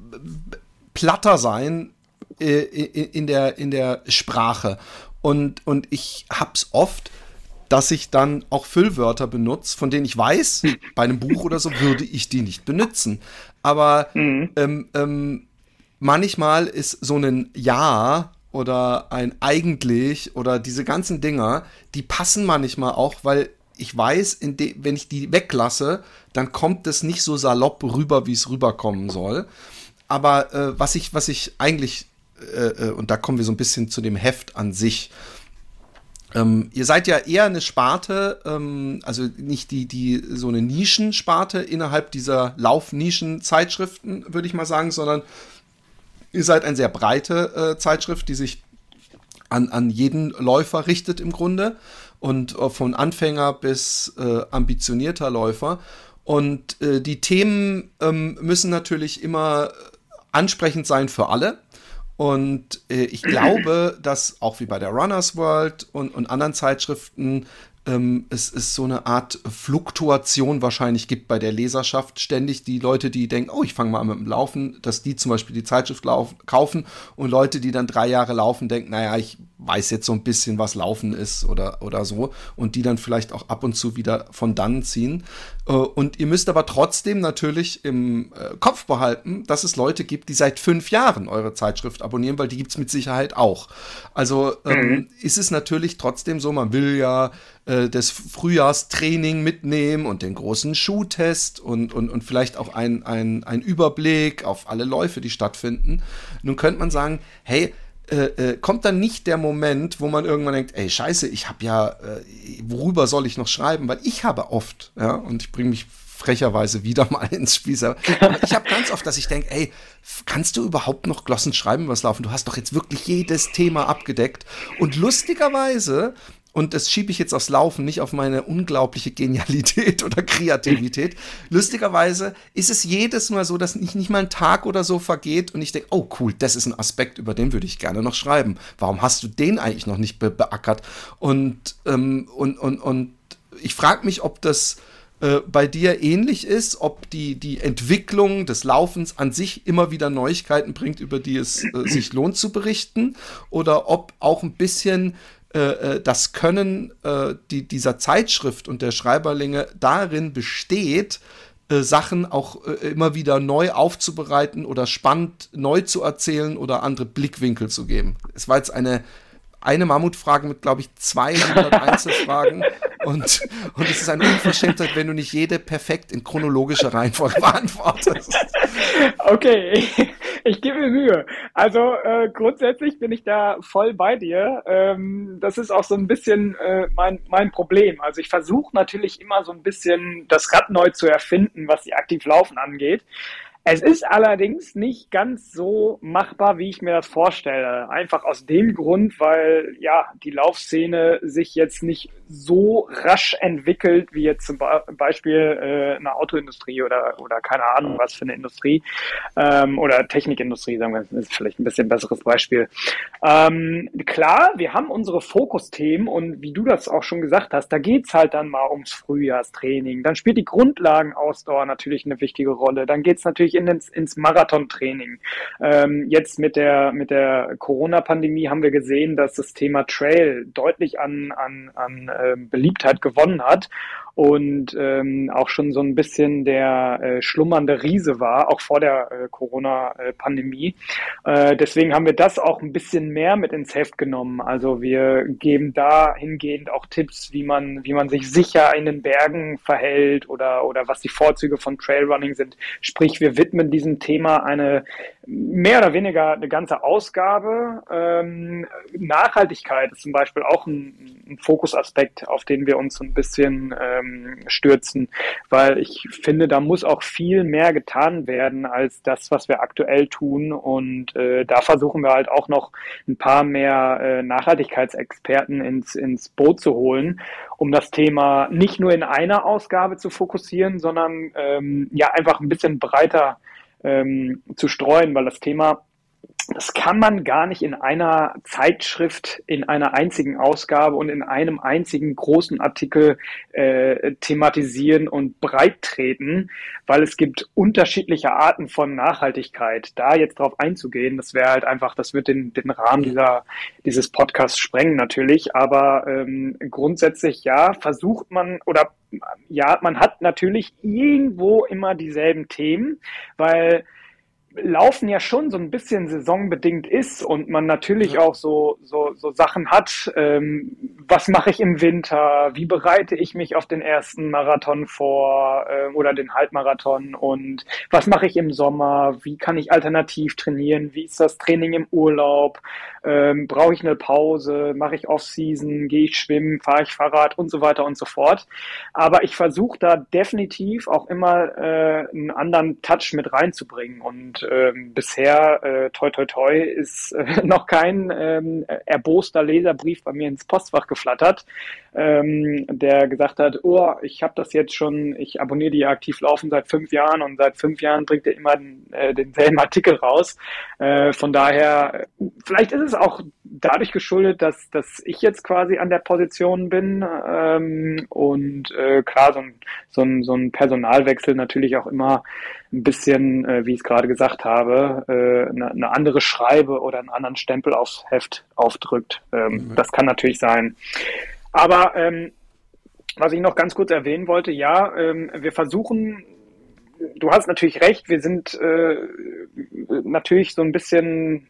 platter sein äh, in, der, in der Sprache. Und, und ich hab's oft, dass ich dann auch Füllwörter benutze, von denen ich weiß, bei einem Buch oder so würde ich die nicht benutzen. Aber mhm. ähm, ähm, manchmal ist so ein Ja oder ein eigentlich oder diese ganzen Dinger, die passen manchmal auch, weil ich weiß, wenn ich die weglasse, dann kommt es nicht so salopp rüber, wie es rüberkommen soll. Aber äh, was ich, was ich eigentlich, äh, äh, und da kommen wir so ein bisschen zu dem Heft an sich, ähm, ihr seid ja eher eine Sparte, ähm, also nicht die, die so eine Nischensparte innerhalb dieser Laufnischen-Zeitschriften, würde ich mal sagen, sondern Ihr seid eine sehr breite äh, Zeitschrift, die sich an, an jeden Läufer richtet im Grunde und äh, von Anfänger bis äh, ambitionierter Läufer. Und äh, die Themen ähm, müssen natürlich immer ansprechend sein für alle. Und äh, ich glaube, dass auch wie bei der Runners World und, und anderen Zeitschriften ähm, es, es so eine Art Fluktuation wahrscheinlich gibt bei der Leserschaft. Ständig die Leute, die denken, oh, ich fange mal an mit dem Laufen, dass die zum Beispiel die Zeitschrift laufen, kaufen und Leute, die dann drei Jahre laufen, denken, naja, ich weiß jetzt so ein bisschen, was Laufen ist oder, oder so und die dann vielleicht auch ab und zu wieder von dann ziehen. Äh, und ihr müsst aber trotzdem natürlich im äh, Kopf behalten, dass es Leute gibt, die seit fünf Jahren eure Zeitschrift abonnieren, weil die gibt es mit Sicherheit auch. Also ähm, mhm. ist es natürlich trotzdem so, man will ja äh, das Frühjahrstraining mitnehmen und den großen Schuhtest und, und, und vielleicht auch ein, ein, ein Überblick auf alle Läufe, die stattfinden. Nun könnte man sagen, hey, äh, äh, kommt dann nicht der Moment, wo man irgendwann denkt, ey, scheiße, ich habe ja, äh, worüber soll ich noch schreiben? Weil ich habe oft, ja, und ich bringe mich frecherweise wieder mal ins Spiel. ich habe ganz oft, dass ich denke, ey, kannst du überhaupt noch Glossen schreiben, was laufen? Du hast doch jetzt wirklich jedes Thema abgedeckt. Und lustigerweise und das schiebe ich jetzt aufs Laufen, nicht auf meine unglaubliche Genialität oder Kreativität. Lustigerweise ist es jedes Mal so, dass nicht, nicht mal ein Tag oder so vergeht und ich denke, oh cool, das ist ein Aspekt, über den würde ich gerne noch schreiben. Warum hast du den eigentlich noch nicht be beackert? Und, ähm, und, und, und ich frage mich, ob das äh, bei dir ähnlich ist, ob die, die Entwicklung des Laufens an sich immer wieder Neuigkeiten bringt, über die es äh, sich lohnt zu berichten, oder ob auch ein bisschen das Können äh, die, dieser Zeitschrift und der Schreiberlinge darin besteht, äh, Sachen auch äh, immer wieder neu aufzubereiten oder spannend neu zu erzählen oder andere Blickwinkel zu geben. Es war jetzt eine eine Mammutfrage mit, glaube ich, 200 Einzelfragen. Und, und es ist eine Unverschämtheit, wenn du nicht jede perfekt in chronologischer Reihenfolge beantwortest. Okay, ich, ich gebe mir Mühe. Also äh, grundsätzlich bin ich da voll bei dir. Ähm, das ist auch so ein bisschen äh, mein, mein Problem. Also ich versuche natürlich immer so ein bisschen das Rad neu zu erfinden, was die aktiv laufen angeht. Es ist allerdings nicht ganz so machbar, wie ich mir das vorstelle. Einfach aus dem Grund, weil ja die Laufszene sich jetzt nicht so rasch entwickelt wie jetzt zum Beispiel äh, eine Autoindustrie oder oder keine Ahnung was für eine Industrie ähm, oder Technikindustrie, sagen wir, ist vielleicht ein bisschen besseres Beispiel. Ähm, klar, wir haben unsere Fokusthemen und wie du das auch schon gesagt hast, da geht's halt dann mal ums Frühjahrstraining. Dann spielt die Grundlagenausdauer natürlich eine wichtige Rolle. Dann geht's natürlich wirklich in ins, ins Marathontraining. Ähm, jetzt mit der, mit der Corona-Pandemie haben wir gesehen, dass das Thema Trail deutlich an, an, an äh, Beliebtheit gewonnen hat und ähm, auch schon so ein bisschen der äh, schlummernde Riese war, auch vor der äh, Corona-Pandemie. Äh, deswegen haben wir das auch ein bisschen mehr mit ins Heft genommen. Also wir geben da hingehend auch Tipps, wie man, wie man sich sicher in den Bergen verhält oder, oder was die Vorzüge von Trailrunning sind. Sprich, wir widmen diesem Thema eine mehr oder weniger eine ganze Ausgabe. Ähm, Nachhaltigkeit ist zum Beispiel auch ein, ein Fokusaspekt, auf den wir uns so ein bisschen ähm, stürzen, weil ich finde, da muss auch viel mehr getan werden als das, was wir aktuell tun. Und äh, da versuchen wir halt auch noch ein paar mehr äh, Nachhaltigkeitsexperten ins, ins Boot zu holen, um das Thema nicht nur in einer Ausgabe zu fokussieren, sondern ähm, ja einfach ein bisschen breiter ähm, zu streuen, weil das Thema das kann man gar nicht in einer Zeitschrift, in einer einzigen Ausgabe und in einem einzigen großen Artikel äh, thematisieren und breit treten, weil es gibt unterschiedliche Arten von Nachhaltigkeit. Da jetzt drauf einzugehen, das wäre halt einfach, das wird den, den Rahmen dieser, dieses Podcasts sprengen natürlich, aber ähm, grundsätzlich ja, versucht man oder ja, man hat natürlich irgendwo immer dieselben Themen, weil Laufen ja schon so ein bisschen saisonbedingt ist und man natürlich auch so, so, so Sachen hat, ähm, was mache ich im Winter? Wie bereite ich mich auf den ersten Marathon vor äh, oder den Halbmarathon? Und was mache ich im Sommer? Wie kann ich alternativ trainieren? Wie ist das Training im Urlaub? Ähm, Brauche ich eine Pause? Mache ich Off-Season? Gehe ich schwimmen? Fahre ich Fahrrad? Und so weiter und so fort. Aber ich versuche da definitiv auch immer äh, einen anderen Touch mit reinzubringen. Und ähm, bisher, äh, toi toi toi, ist äh, noch kein ähm, erboster Leserbrief bei mir ins Postfach geflattert, ähm, der gesagt hat, oh, ich habe das jetzt schon, ich abonniere die aktiv laufen seit fünf Jahren und seit fünf Jahren bringt er immer den, äh, denselben Artikel raus. Äh, von daher, vielleicht ist es auch dadurch geschuldet, dass, dass ich jetzt quasi an der Position bin ähm, und äh, klar, so ein, so, ein, so ein Personalwechsel natürlich auch immer ein bisschen, äh, wie ich es gerade gesagt habe, äh, eine, eine andere Schreibe oder einen anderen Stempel aufs Heft aufdrückt. Ähm, mhm. Das kann natürlich sein. Aber ähm, was ich noch ganz kurz erwähnen wollte, ja, ähm, wir versuchen, du hast natürlich recht, wir sind äh, natürlich so ein bisschen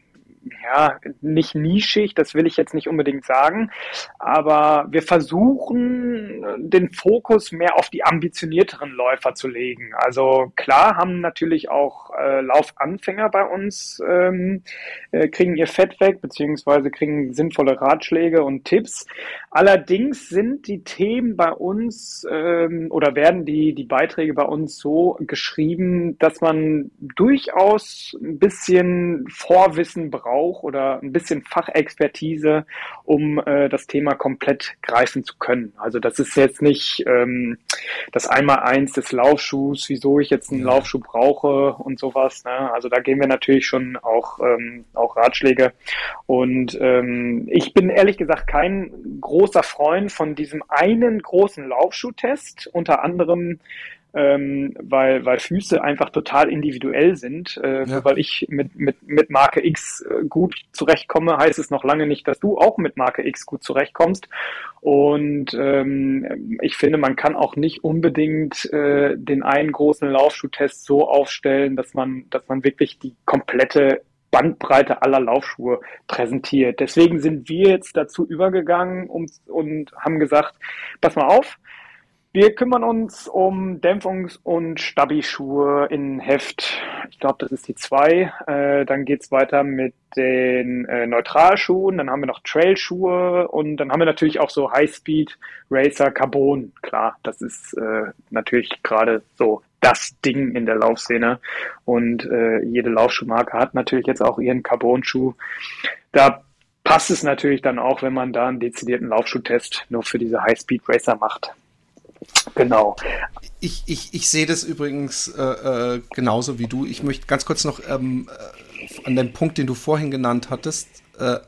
ja, nicht nischig, das will ich jetzt nicht unbedingt sagen, aber wir versuchen den Fokus mehr auf die ambitionierteren Läufer zu legen. Also klar haben natürlich auch äh, Laufanfänger bei uns, ähm, äh, kriegen ihr Fett weg, beziehungsweise kriegen sinnvolle Ratschläge und Tipps. Allerdings sind die Themen bei uns ähm, oder werden die, die Beiträge bei uns so geschrieben, dass man durchaus ein bisschen Vorwissen braucht brauche oder ein bisschen Fachexpertise, um äh, das Thema komplett greifen zu können. Also das ist jetzt nicht ähm, das Einmaleins des Laufschuhs, wieso ich jetzt einen Laufschuh brauche und sowas. Ne? Also da gehen wir natürlich schon auch, ähm, auch Ratschläge. Und ähm, ich bin ehrlich gesagt kein großer Freund von diesem einen großen Laufschuhtest, unter anderem ähm, weil, weil Füße einfach total individuell sind. Äh, ja. Weil ich mit, mit, mit Marke X äh, gut zurechtkomme, heißt es noch lange nicht, dass du auch mit Marke X gut zurechtkommst. Und ähm, ich finde, man kann auch nicht unbedingt äh, den einen großen Laufschuhtest so aufstellen, dass man, dass man wirklich die komplette Bandbreite aller Laufschuhe präsentiert. Deswegen sind wir jetzt dazu übergegangen und, und haben gesagt, pass mal auf, wir kümmern uns um Dämpfungs- und Stabi-Schuhe in Heft. Ich glaube, das ist die zwei. Äh, dann geht's weiter mit den äh, Neutralschuhen. Dann haben wir noch Trailschuhe und dann haben wir natürlich auch so High-Speed Racer Carbon. Klar, das ist äh, natürlich gerade so das Ding in der Laufszene. Und äh, jede Laufschuhmarke hat natürlich jetzt auch ihren Carbon-Schuh. Da passt es natürlich dann auch, wenn man da einen dezidierten Laufschuhtest nur für diese High-Speed Racer macht. Genau. Ich, ich, ich sehe das übrigens äh, äh, genauso wie du. Ich möchte ganz kurz noch ähm, äh, an den Punkt, den du vorhin genannt hattest, äh,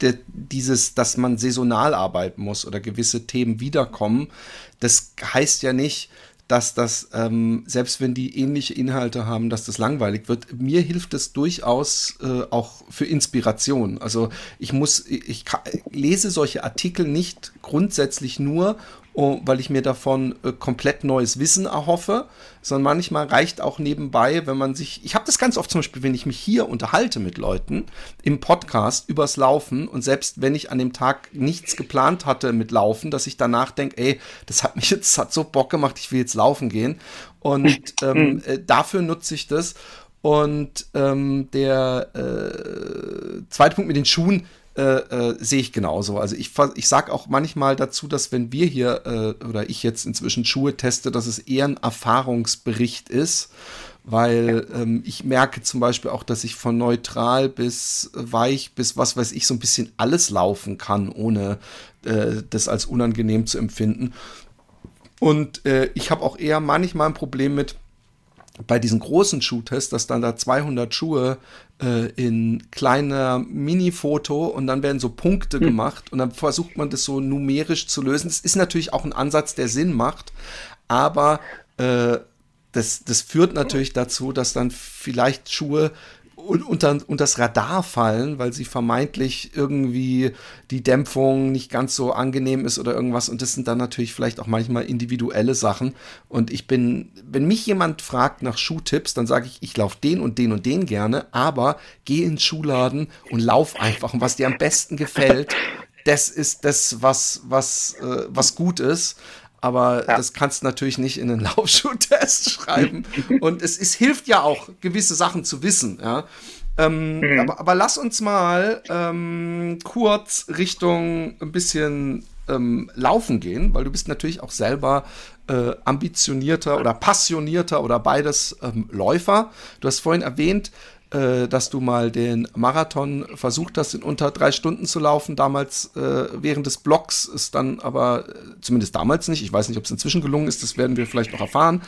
de, dieses, dass man saisonal arbeiten muss oder gewisse Themen wiederkommen. Das heißt ja nicht, dass das, ähm, selbst wenn die ähnliche Inhalte haben, dass das langweilig wird. Mir hilft es durchaus äh, auch für Inspiration. Also ich muss, ich, ich lese solche Artikel nicht grundsätzlich nur, weil ich mir davon äh, komplett neues Wissen erhoffe, sondern manchmal reicht auch nebenbei, wenn man sich, ich habe das ganz oft zum Beispiel, wenn ich mich hier unterhalte mit Leuten im Podcast übers Laufen und selbst wenn ich an dem Tag nichts geplant hatte mit Laufen, dass ich danach denke, ey, das hat mich jetzt hat so Bock gemacht, ich will jetzt laufen gehen. Und ähm, äh, dafür nutze ich das. Und ähm, der äh, zweite Punkt mit den Schuhen, äh, äh, sehe ich genauso. Also ich, ich sage auch manchmal dazu, dass wenn wir hier äh, oder ich jetzt inzwischen Schuhe teste, dass es eher ein Erfahrungsbericht ist, weil ähm, ich merke zum Beispiel auch, dass ich von neutral bis weich bis was weiß ich so ein bisschen alles laufen kann, ohne äh, das als unangenehm zu empfinden. Und äh, ich habe auch eher manchmal ein Problem mit, bei diesen großen Schuhtests, dass dann da 200 Schuhe äh, in kleiner Mini-Foto und dann werden so Punkte hm. gemacht und dann versucht man das so numerisch zu lösen. Das ist natürlich auch ein Ansatz, der Sinn macht, aber äh, das, das führt natürlich dazu, dass dann vielleicht Schuhe unter, unter das Radar fallen, weil sie vermeintlich irgendwie die Dämpfung nicht ganz so angenehm ist oder irgendwas. Und das sind dann natürlich vielleicht auch manchmal individuelle Sachen. Und ich bin, wenn mich jemand fragt nach Schuhtipps, dann sage ich, ich laufe den und den und den gerne, aber geh ins Schuhladen und lauf einfach. Und was dir am besten gefällt, das ist das, was, was, äh, was gut ist. Aber ja. das kannst du natürlich nicht in einen Laufschuhtest schreiben. Und es, es hilft ja auch, gewisse Sachen zu wissen, ja. Ähm, mhm. aber, aber, lass uns mal ähm, kurz Richtung ein bisschen ähm, Laufen gehen, weil du bist natürlich auch selber äh, ambitionierter oder passionierter oder beides ähm, Läufer. Du hast vorhin erwähnt, äh, dass du mal den Marathon versucht hast, in unter drei Stunden zu laufen. Damals äh, während des Blocks ist dann aber, äh, zumindest damals nicht, ich weiß nicht, ob es inzwischen gelungen ist, das werden wir vielleicht noch erfahren,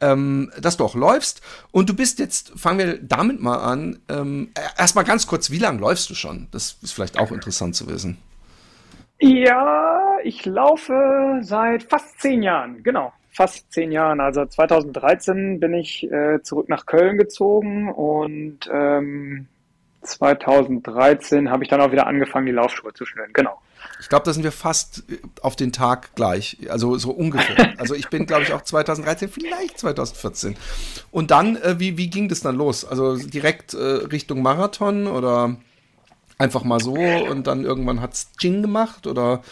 ähm, dass du auch läufst. Und du bist jetzt, fangen wir damit mal an, ähm, erstmal ganz kurz, wie lange läufst du schon? Das ist vielleicht auch interessant zu wissen. Ja, ich laufe seit fast zehn Jahren, genau fast zehn Jahren. Also 2013 bin ich äh, zurück nach Köln gezogen und ähm, 2013 habe ich dann auch wieder angefangen, die Laufschuhe zu schnüren. Genau. Ich glaube, da sind wir fast äh, auf den Tag gleich, also so ungefähr. Also ich bin, glaube ich, auch 2013, vielleicht 2014. Und dann, äh, wie, wie ging das dann los? Also direkt äh, Richtung Marathon oder einfach mal so und dann irgendwann hat es Jing gemacht oder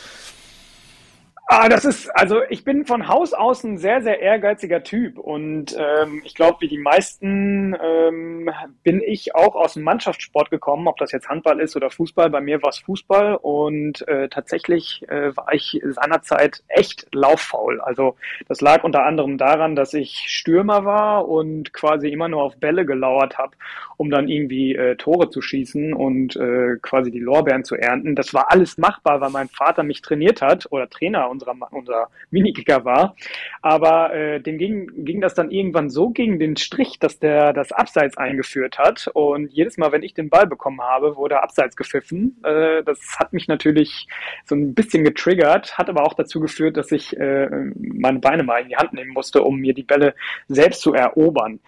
Ah, das ist, also ich bin von Haus aus ein sehr, sehr ehrgeiziger Typ und ähm, ich glaube, wie die meisten ähm, bin ich auch aus dem Mannschaftssport gekommen, ob das jetzt Handball ist oder Fußball. Bei mir war es Fußball und äh, tatsächlich äh, war ich seinerzeit echt lauffaul. Also das lag unter anderem daran, dass ich Stürmer war und quasi immer nur auf Bälle gelauert habe, um dann irgendwie äh, Tore zu schießen und äh, quasi die Lorbeeren zu ernten. Das war alles machbar, weil mein Vater mich trainiert hat oder Trainer unserer, unser Minikicker war. Aber äh, dem ging, ging das dann irgendwann so gegen den Strich, dass der das Abseits eingeführt hat. Und jedes Mal, wenn ich den Ball bekommen habe, wurde Abseits gepfiffen. Äh, das hat mich natürlich so ein bisschen getriggert, hat aber auch dazu geführt, dass ich äh, meine Beine mal in die Hand nehmen musste, um mir die Bälle selbst zu erobern.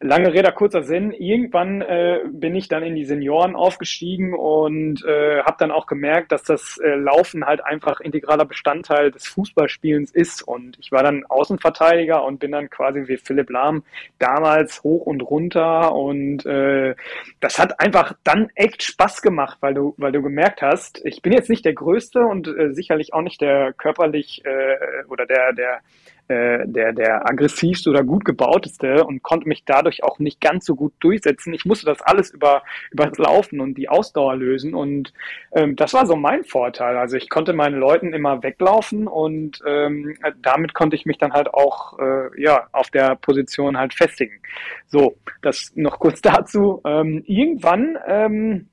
Lange Rede, kurzer Sinn. Irgendwann äh, bin ich dann in die Senioren aufgestiegen und äh, habe dann auch gemerkt, dass das äh, Laufen halt einfach integraler Bestandteil des Fußballspielens ist. Und ich war dann Außenverteidiger und bin dann quasi wie Philipp Lahm damals hoch und runter. Und äh, das hat einfach dann echt Spaß gemacht, weil du, weil du gemerkt hast, ich bin jetzt nicht der Größte und äh, sicherlich auch nicht der körperlich äh, oder der, der äh, der, der aggressivste oder gut gebauteste und konnte mich dadurch auch nicht ganz so gut durchsetzen. Ich musste das alles über, über Laufen und die Ausdauer lösen und ähm, das war so mein Vorteil. Also ich konnte meinen Leuten immer weglaufen und ähm, damit konnte ich mich dann halt auch äh, ja, auf der Position halt festigen. So, das noch kurz dazu. Ähm, irgendwann ähm,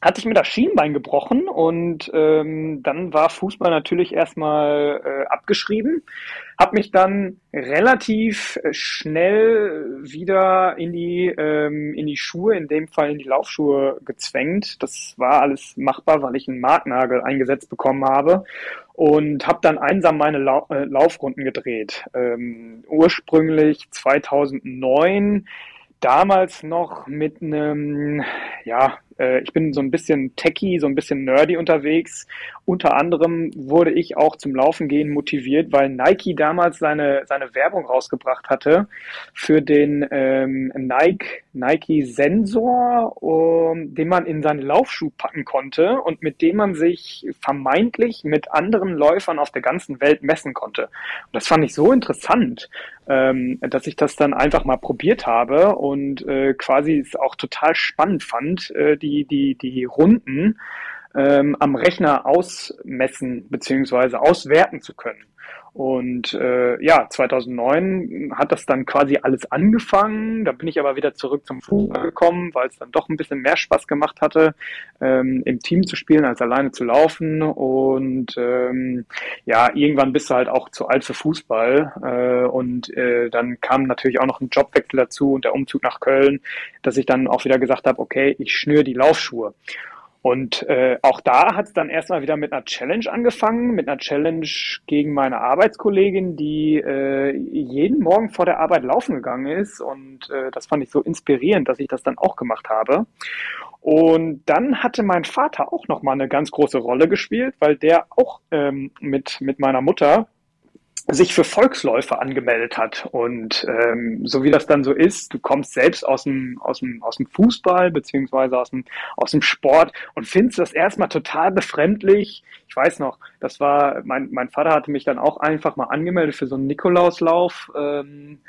hatte ich mir das Schienbein gebrochen und ähm, dann war Fußball natürlich erstmal äh, abgeschrieben. Hab mich dann relativ schnell wieder in die ähm, in die Schuhe, in dem Fall in die Laufschuhe gezwängt. Das war alles machbar, weil ich einen Marknagel eingesetzt bekommen habe und habe dann einsam meine Lau äh, Laufrunden gedreht. Ähm, ursprünglich 2009 damals noch mit einem, ja, äh, ich bin so ein bisschen techy, so ein bisschen nerdy unterwegs. Unter anderem wurde ich auch zum Laufen gehen motiviert, weil Nike damals seine, seine Werbung rausgebracht hatte für den ähm, Nike, Nike Sensor, um, den man in seinen Laufschuh packen konnte und mit dem man sich vermeintlich mit anderen Läufern auf der ganzen Welt messen konnte. Und das fand ich so interessant, ähm, dass ich das dann einfach mal probiert habe und äh, quasi es auch total spannend fand, äh, die die, die, die Runden ähm, am Rechner ausmessen beziehungsweise auswerten zu können. Und äh, ja, 2009 hat das dann quasi alles angefangen. Da bin ich aber wieder zurück zum Fußball gekommen, weil es dann doch ein bisschen mehr Spaß gemacht hatte, ähm, im Team zu spielen als alleine zu laufen. Und ähm, ja, irgendwann bist du halt auch zu alt für Fußball. Äh, und äh, dann kam natürlich auch noch ein Jobwechsel dazu und der Umzug nach Köln, dass ich dann auch wieder gesagt habe, okay, ich schnüre die Laufschuhe. Und äh, auch da hat es dann erstmal wieder mit einer Challenge angefangen, mit einer Challenge gegen meine Arbeitskollegin, die äh, jeden Morgen vor der Arbeit laufen gegangen ist. Und äh, das fand ich so inspirierend, dass ich das dann auch gemacht habe. Und dann hatte mein Vater auch nochmal eine ganz große Rolle gespielt, weil der auch ähm, mit, mit meiner Mutter sich für Volksläufe angemeldet hat. Und ähm, so wie das dann so ist, du kommst selbst aus dem, aus dem, aus dem Fußball beziehungsweise aus dem, aus dem Sport und findest das erstmal total befremdlich. Ich weiß noch, das war, mein, mein Vater hatte mich dann auch einfach mal angemeldet für so einen Nikolauslauf. Ähm,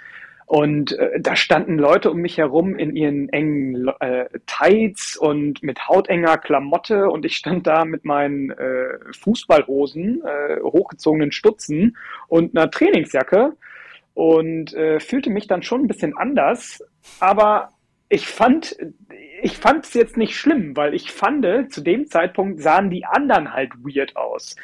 und äh, da standen Leute um mich herum in ihren engen äh, Tights und mit hautenger Klamotte und ich stand da mit meinen äh, Fußballhosen, äh, hochgezogenen Stutzen und einer Trainingsjacke und äh, fühlte mich dann schon ein bisschen anders, aber ich fand, ich fand es jetzt nicht schlimm, weil ich fand, zu dem Zeitpunkt sahen die anderen halt weird aus.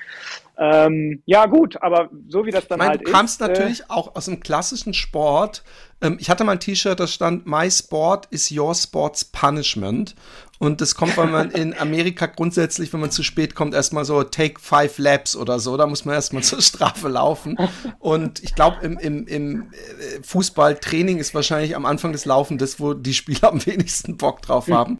Ähm, ja, gut, aber so wie das dann ich mein, halt du kamst ist, äh, natürlich äh, auch aus dem klassischen Sport. Ähm, ich hatte mal ein T-Shirt, das stand My Sport is your sport's punishment. Und das kommt, weil man in Amerika grundsätzlich, wenn man zu spät kommt, erstmal so take five laps oder so. Da muss man erstmal zur Strafe laufen. Und ich glaube, im, im, im äh, Fußballtraining ist wahrscheinlich am Anfang des Laufens das, wo die Spieler am wenigsten Bock drauf haben.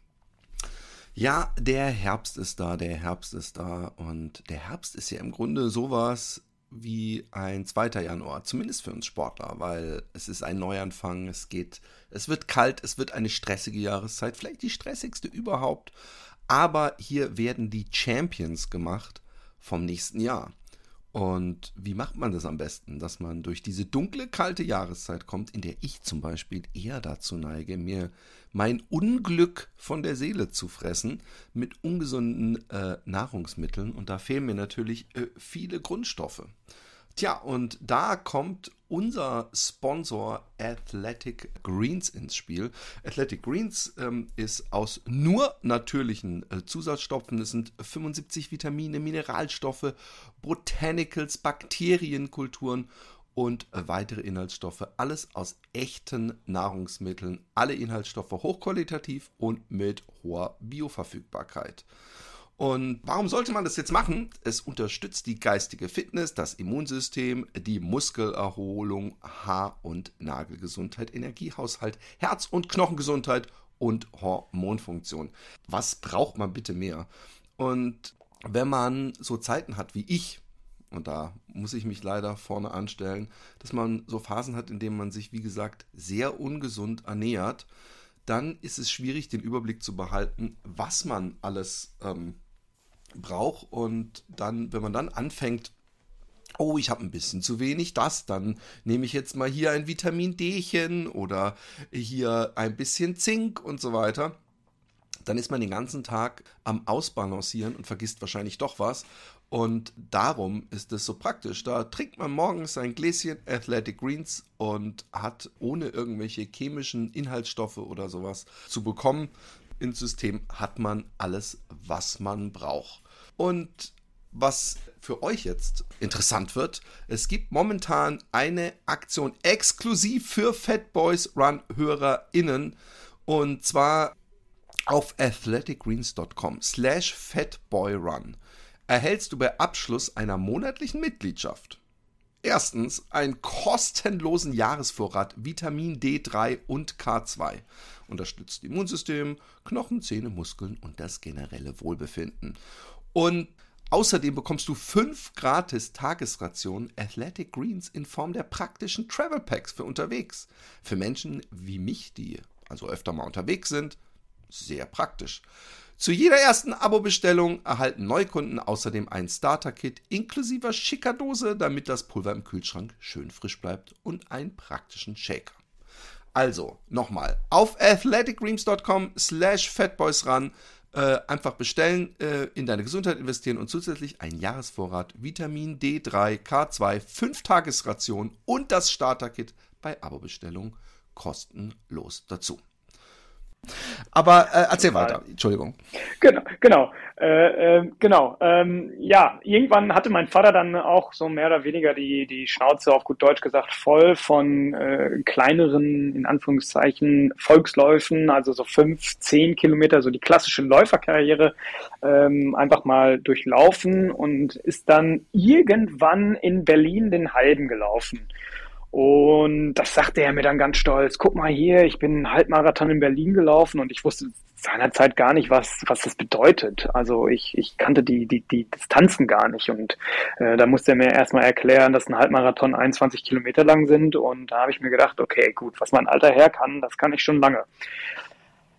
Ja, der Herbst ist da, der Herbst ist da und der Herbst ist ja im Grunde sowas wie ein 2. Januar, zumindest für uns Sportler, weil es ist ein Neuanfang, es geht, es wird kalt, es wird eine stressige Jahreszeit, vielleicht die stressigste überhaupt, aber hier werden die Champions gemacht vom nächsten Jahr. Und wie macht man das am besten? Dass man durch diese dunkle, kalte Jahreszeit kommt, in der ich zum Beispiel eher dazu neige, mir mein Unglück von der Seele zu fressen mit ungesunden äh, Nahrungsmitteln. Und da fehlen mir natürlich äh, viele Grundstoffe. Tja, und da kommt unser Sponsor Athletic Greens ins Spiel. Athletic Greens ähm, ist aus nur natürlichen äh, Zusatzstoffen. Es sind 75 Vitamine, Mineralstoffe, Botanicals, Bakterienkulturen und weitere Inhaltsstoffe. Alles aus echten Nahrungsmitteln. Alle Inhaltsstoffe hochqualitativ und mit hoher Bioverfügbarkeit. Und warum sollte man das jetzt machen? Es unterstützt die geistige Fitness, das Immunsystem, die Muskelerholung, Haar- und Nagelgesundheit, Energiehaushalt, Herz- und Knochengesundheit und Hormonfunktion. Was braucht man bitte mehr? Und wenn man so Zeiten hat wie ich, und da muss ich mich leider vorne anstellen, dass man so Phasen hat, in denen man sich, wie gesagt, sehr ungesund ernährt, dann ist es schwierig, den Überblick zu behalten, was man alles ähm, braucht. Und dann, wenn man dann anfängt, oh, ich habe ein bisschen zu wenig das, dann nehme ich jetzt mal hier ein Vitamin D'chen oder hier ein bisschen Zink und so weiter. Dann ist man den ganzen Tag am Ausbalancieren und vergisst wahrscheinlich doch was. Und darum ist es so praktisch. Da trinkt man morgens ein Gläschen Athletic Greens und hat ohne irgendwelche chemischen Inhaltsstoffe oder sowas zu bekommen ins System, hat man alles, was man braucht. Und was für euch jetzt interessant wird, es gibt momentan eine Aktion exklusiv für Fat Boys Run HörerInnen und zwar auf athleticgreens.com slash fatboyrun erhältst du bei Abschluss einer monatlichen Mitgliedschaft erstens einen kostenlosen Jahresvorrat Vitamin D3 und K2. Unterstützt Immunsystem, Knochen, Zähne, Muskeln und das generelle Wohlbefinden. Und außerdem bekommst du fünf gratis Tagesrationen Athletic Greens in Form der praktischen Travel Packs für unterwegs. Für Menschen wie mich, die also öfter mal unterwegs sind, sehr praktisch. Zu jeder ersten Abo-Bestellung erhalten Neukunden außerdem ein Starter-Kit inklusive schicker Dose, damit das Pulver im Kühlschrank schön frisch bleibt und einen praktischen Shaker. Also, nochmal, auf athleticgreams.com slash fatboysrun äh, einfach bestellen, äh, in deine Gesundheit investieren und zusätzlich einen Jahresvorrat Vitamin D3, K2, 5 Tagesration und das Starter-Kit bei Abo-Bestellung kostenlos dazu. Aber äh, erzähl weiter, Entschuldigung. Genau, genau, äh, äh, genau. Ähm, ja, irgendwann hatte mein Vater dann auch so mehr oder weniger die, die Schnauze auf gut Deutsch gesagt voll von äh, kleineren, in Anführungszeichen, Volksläufen, also so fünf, zehn Kilometer, so die klassische Läuferkarriere, ähm, einfach mal durchlaufen und ist dann irgendwann in Berlin den halben gelaufen. Und das sagte er mir dann ganz stolz. Guck mal hier, ich bin einen Halbmarathon in Berlin gelaufen und ich wusste seinerzeit gar nicht, was, was das bedeutet. Also ich, ich kannte die, die, die Distanzen gar nicht und äh, da musste er mir erstmal erklären, dass ein Halbmarathon 21 Kilometer lang sind und da habe ich mir gedacht, okay, gut, was mein Alter her kann, das kann ich schon lange.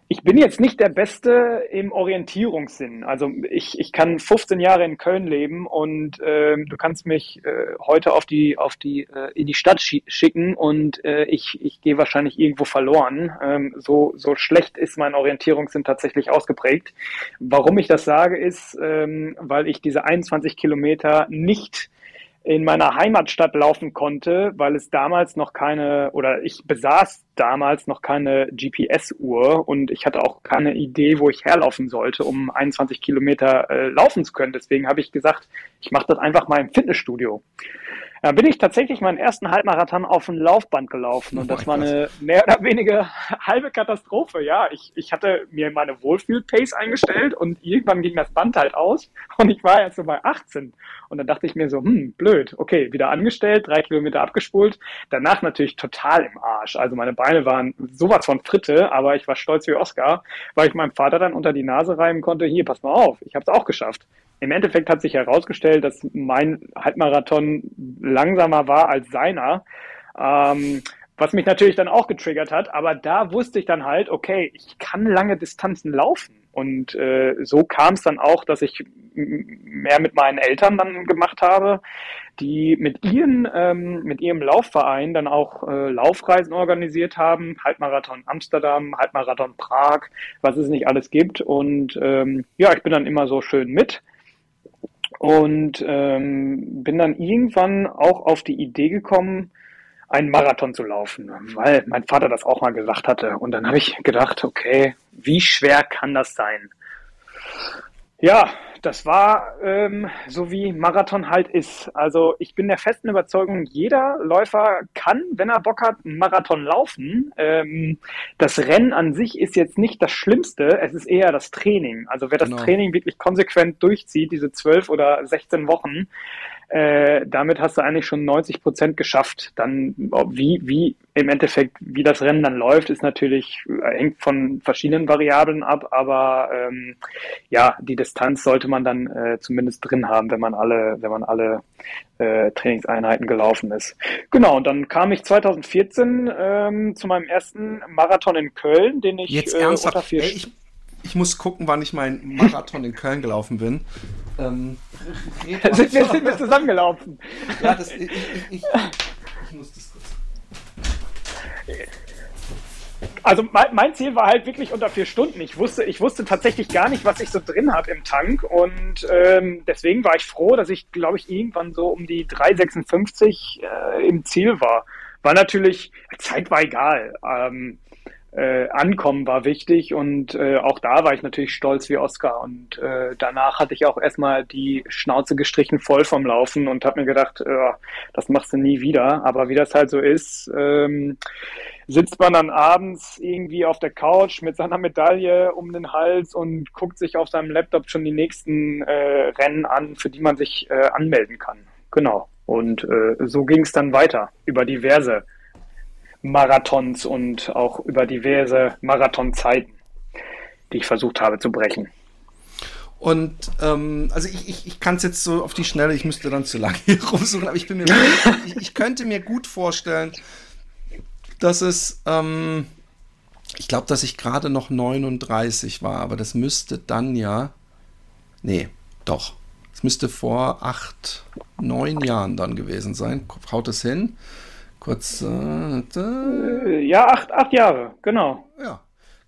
Ich bin jetzt nicht der Beste im Orientierungssinn. Also ich, ich kann 15 Jahre in Köln leben und äh, du kannst mich äh, heute auf die auf die äh, in die Stadt schicken und äh, ich, ich gehe wahrscheinlich irgendwo verloren. Ähm, so so schlecht ist mein Orientierungssinn tatsächlich ausgeprägt. Warum ich das sage, ist, ähm, weil ich diese 21 Kilometer nicht in meiner Heimatstadt laufen konnte, weil es damals noch keine oder ich besaß damals noch keine GPS-Uhr und ich hatte auch keine Idee, wo ich herlaufen sollte, um 21 Kilometer äh, laufen zu können. Deswegen habe ich gesagt, ich mache das einfach mal im Fitnessstudio. Da bin ich tatsächlich meinen ersten Halbmarathon auf dem Laufband gelaufen und das war eine mehr oder weniger halbe Katastrophe. Ja, ich, ich hatte mir meine Wohlfühl-Pace eingestellt und irgendwann ging das Band halt aus und ich war jetzt so bei 18 und dann dachte ich mir so, hm, blöd, okay, wieder angestellt, drei Kilometer abgespult, danach natürlich total im Arsch. Also meine Beine waren sowas von Fritte, aber ich war stolz wie Oscar, weil ich meinem Vater dann unter die Nase reiben konnte, hier, pass mal auf, ich habe es auch geschafft. Im Endeffekt hat sich herausgestellt, dass mein Halbmarathon langsamer war als seiner. Ähm, was mich natürlich dann auch getriggert hat, aber da wusste ich dann halt, okay, ich kann lange Distanzen laufen. Und äh, so kam es dann auch, dass ich mehr mit meinen Eltern dann gemacht habe, die mit ihren, ähm, mit ihrem Laufverein dann auch äh, Laufreisen organisiert haben, Halbmarathon Amsterdam, Halbmarathon Prag, was es nicht alles gibt. Und ähm, ja, ich bin dann immer so schön mit und ähm, bin dann irgendwann auch auf die Idee gekommen, einen Marathon zu laufen, weil mein Vater das auch mal gesagt hatte. Und dann habe ich gedacht, okay, wie schwer kann das sein? Ja, das war ähm, so wie Marathon halt ist. Also ich bin der festen Überzeugung, jeder Läufer kann, wenn er Bock hat, einen Marathon laufen. Ähm, das Rennen an sich ist jetzt nicht das Schlimmste, es ist eher das Training. Also wer das genau. Training wirklich konsequent durchzieht, diese zwölf oder 16 Wochen, äh, damit hast du eigentlich schon 90 Prozent geschafft. Dann, wie, wie im Endeffekt, wie das Rennen dann läuft, ist natürlich, äh, hängt von verschiedenen Variablen ab, aber ähm, ja, die Distanz sollte man dann äh, zumindest drin haben, wenn man alle, wenn man alle äh, Trainingseinheiten gelaufen ist. Genau, und dann kam ich 2014 ähm, zu meinem ersten Marathon in Köln, den ich Jetzt äh, unter vier Ey, ich, ich muss gucken, wann ich meinen Marathon in Köln gelaufen bin. Ähm, sind, wir, sind wir zusammengelaufen? Ja, das, ich, ich, ich, ich muss das kurz. Also mein, mein, Ziel war halt wirklich unter vier Stunden. Ich wusste, ich wusste tatsächlich gar nicht, was ich so drin habe im Tank und ähm, deswegen war ich froh, dass ich, glaube ich, irgendwann so um die 3,56 äh, im Ziel war. War natürlich, Zeit war egal. Ähm, äh, Ankommen war wichtig und äh, auch da war ich natürlich stolz wie Oscar und äh, danach hatte ich auch erstmal die Schnauze gestrichen voll vom Laufen und habe mir gedacht, äh, das machst du nie wieder, aber wie das halt so ist, ähm, sitzt man dann abends irgendwie auf der Couch mit seiner Medaille um den Hals und guckt sich auf seinem Laptop schon die nächsten äh, Rennen an, für die man sich äh, anmelden kann. Genau. Und äh, so ging es dann weiter über diverse Marathons und auch über diverse Marathonzeiten, die ich versucht habe zu brechen. Und ähm, also ich, ich, ich kann es jetzt so auf die Schnelle, ich müsste dann zu lange hier rumsuchen, aber ich bin mir ich, ich könnte mir gut vorstellen, dass es ähm, ich glaube, dass ich gerade noch 39 war, aber das müsste dann ja nee, doch. Es müsste vor acht, neun Jahren dann gewesen sein. Haut es hin? Kurz. Äh, ja, acht, acht Jahre, genau. Ja.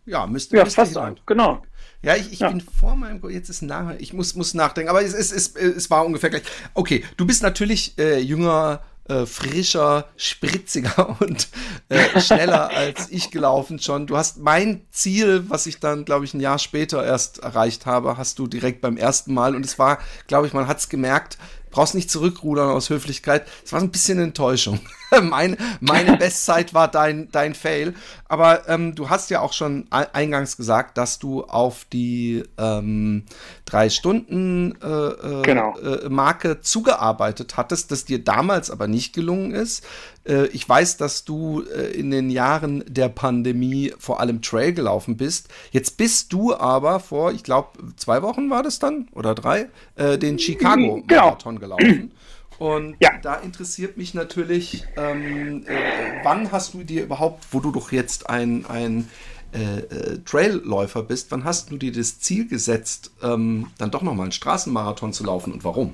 Ja, müsste. Ja, müsste fast sein, genau. Ja, ich, ich ja. bin vor meinem. Jetzt ist nahe. Ich muss, muss nachdenken. Aber es, es, es, es war ungefähr gleich. Okay, du bist natürlich äh, jünger, äh, frischer, spritziger und äh, schneller als ich gelaufen schon. Du hast mein Ziel, was ich dann, glaube ich, ein Jahr später erst erreicht habe, hast du direkt beim ersten Mal. Und es war, glaube ich, man hat es gemerkt, brauchst nicht zurückrudern aus Höflichkeit. Es war ein bisschen Enttäuschung. meine, meine Bestzeit war dein, dein Fail. Aber ähm, du hast ja auch schon eingangs gesagt, dass du auf die ähm, drei Stunden äh, äh, genau. äh, Marke zugearbeitet hattest, dass dir damals aber nicht gelungen ist. Äh, ich weiß, dass du äh, in den Jahren der Pandemie vor allem Trail gelaufen bist. Jetzt bist du aber vor, ich glaube, zwei Wochen war das dann oder drei, äh, den Chicago-Marathon genau. gelaufen. Und ja. da interessiert mich natürlich, ähm, äh, wann hast du dir überhaupt, wo du doch jetzt ein, ein äh, äh, Trailläufer bist, wann hast du dir das Ziel gesetzt, ähm, dann doch nochmal einen Straßenmarathon zu laufen und warum?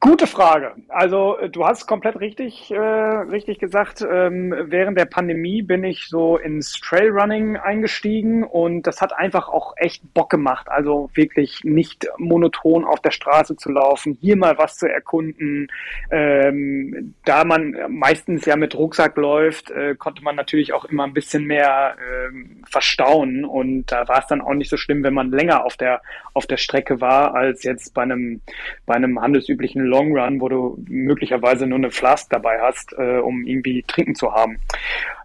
Gute Frage. Also äh, du hast komplett richtig, äh, richtig gesagt. Ähm, während der Pandemie bin ich so ins Trailrunning eingestiegen und das hat einfach auch echt Bock gemacht. Also wirklich nicht monoton auf der Straße zu laufen, hier mal was zu erkunden. Ähm, da man meistens ja mit Rucksack läuft, äh, konnte man natürlich auch immer ein bisschen mehr äh, verstauen und da war es dann auch nicht so schlimm, wenn man länger auf der auf der Strecke war als jetzt bei einem bei einem handelsüblichen Long Run, wo du möglicherweise nur eine Flask dabei hast, äh, um irgendwie trinken zu haben.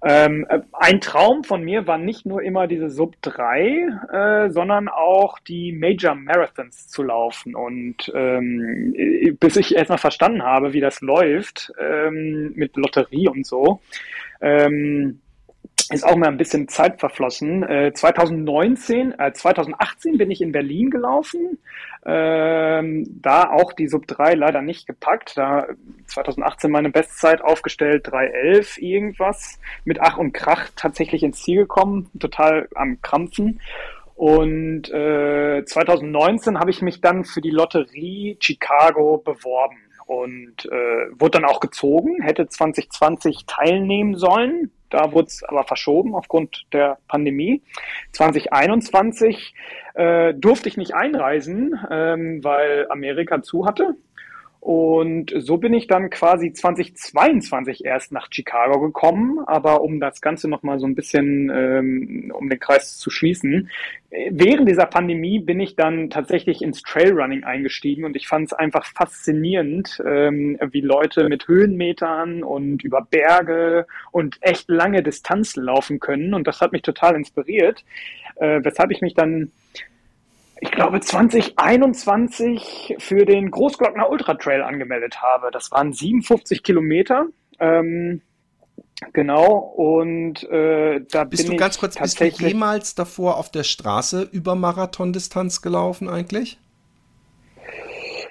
Ähm, äh, ein Traum von mir war nicht nur immer diese Sub 3, äh, sondern auch die Major Marathons zu laufen. Und ähm, bis ich erstmal verstanden habe, wie das läuft ähm, mit Lotterie und so, ähm, ist auch mal ein bisschen Zeit verflossen. Äh, 2019, äh, 2018 bin ich in Berlin gelaufen. Ähm, da auch die Sub 3 leider nicht gepackt. Da 2018 meine Bestzeit aufgestellt, 311 irgendwas. Mit Ach und Krach tatsächlich ins Ziel gekommen. Total am Krampfen. Und äh, 2019 habe ich mich dann für die Lotterie Chicago beworben und äh, wurde dann auch gezogen, hätte 2020 teilnehmen sollen. Da wurde es aber verschoben aufgrund der Pandemie. 2021 äh, durfte ich nicht einreisen, ähm, weil Amerika zu hatte. Und so bin ich dann quasi 2022 erst nach Chicago gekommen. Aber um das Ganze nochmal so ein bisschen, ähm, um den Kreis zu schließen, während dieser Pandemie bin ich dann tatsächlich ins Trailrunning eingestiegen und ich fand es einfach faszinierend, ähm, wie Leute mit Höhenmetern und über Berge und echt lange Distanzen laufen können. Und das hat mich total inspiriert, äh, weshalb ich mich dann ich glaube, 2021 für den Großglockner Ultra Trail angemeldet habe. Das waren 57 Kilometer. Ähm, genau, und äh, da bist bin du ganz kurz, bist du jemals davor auf der Straße über Marathondistanz gelaufen eigentlich?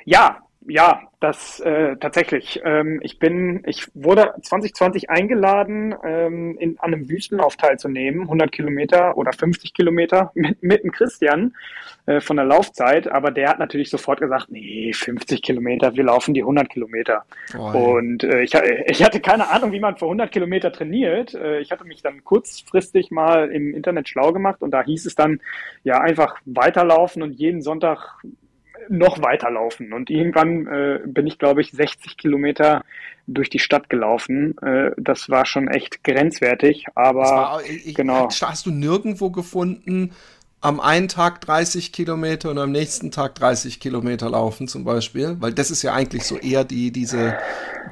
Ja, ja, das äh, tatsächlich. Ähm, ich bin, ich wurde 2020 eingeladen, ähm, in, an einem Wüstenlauf teilzunehmen, 100 Kilometer oder 50 Kilometer mit, mit dem Christian äh, von der Laufzeit. Aber der hat natürlich sofort gesagt, nee, 50 Kilometer, wir laufen die 100 Kilometer. Oh, und äh, ich, ich hatte keine Ahnung, wie man für 100 Kilometer trainiert. Äh, ich hatte mich dann kurzfristig mal im Internet schlau gemacht und da hieß es dann, ja, einfach weiterlaufen und jeden Sonntag noch weiterlaufen. Und irgendwann äh, bin ich, glaube ich, 60 Kilometer durch die Stadt gelaufen. Äh, das war schon echt grenzwertig, aber war, ich, genau. Hast du nirgendwo gefunden, am einen Tag 30 Kilometer und am nächsten Tag 30 Kilometer laufen zum Beispiel, weil das ist ja eigentlich so eher die diese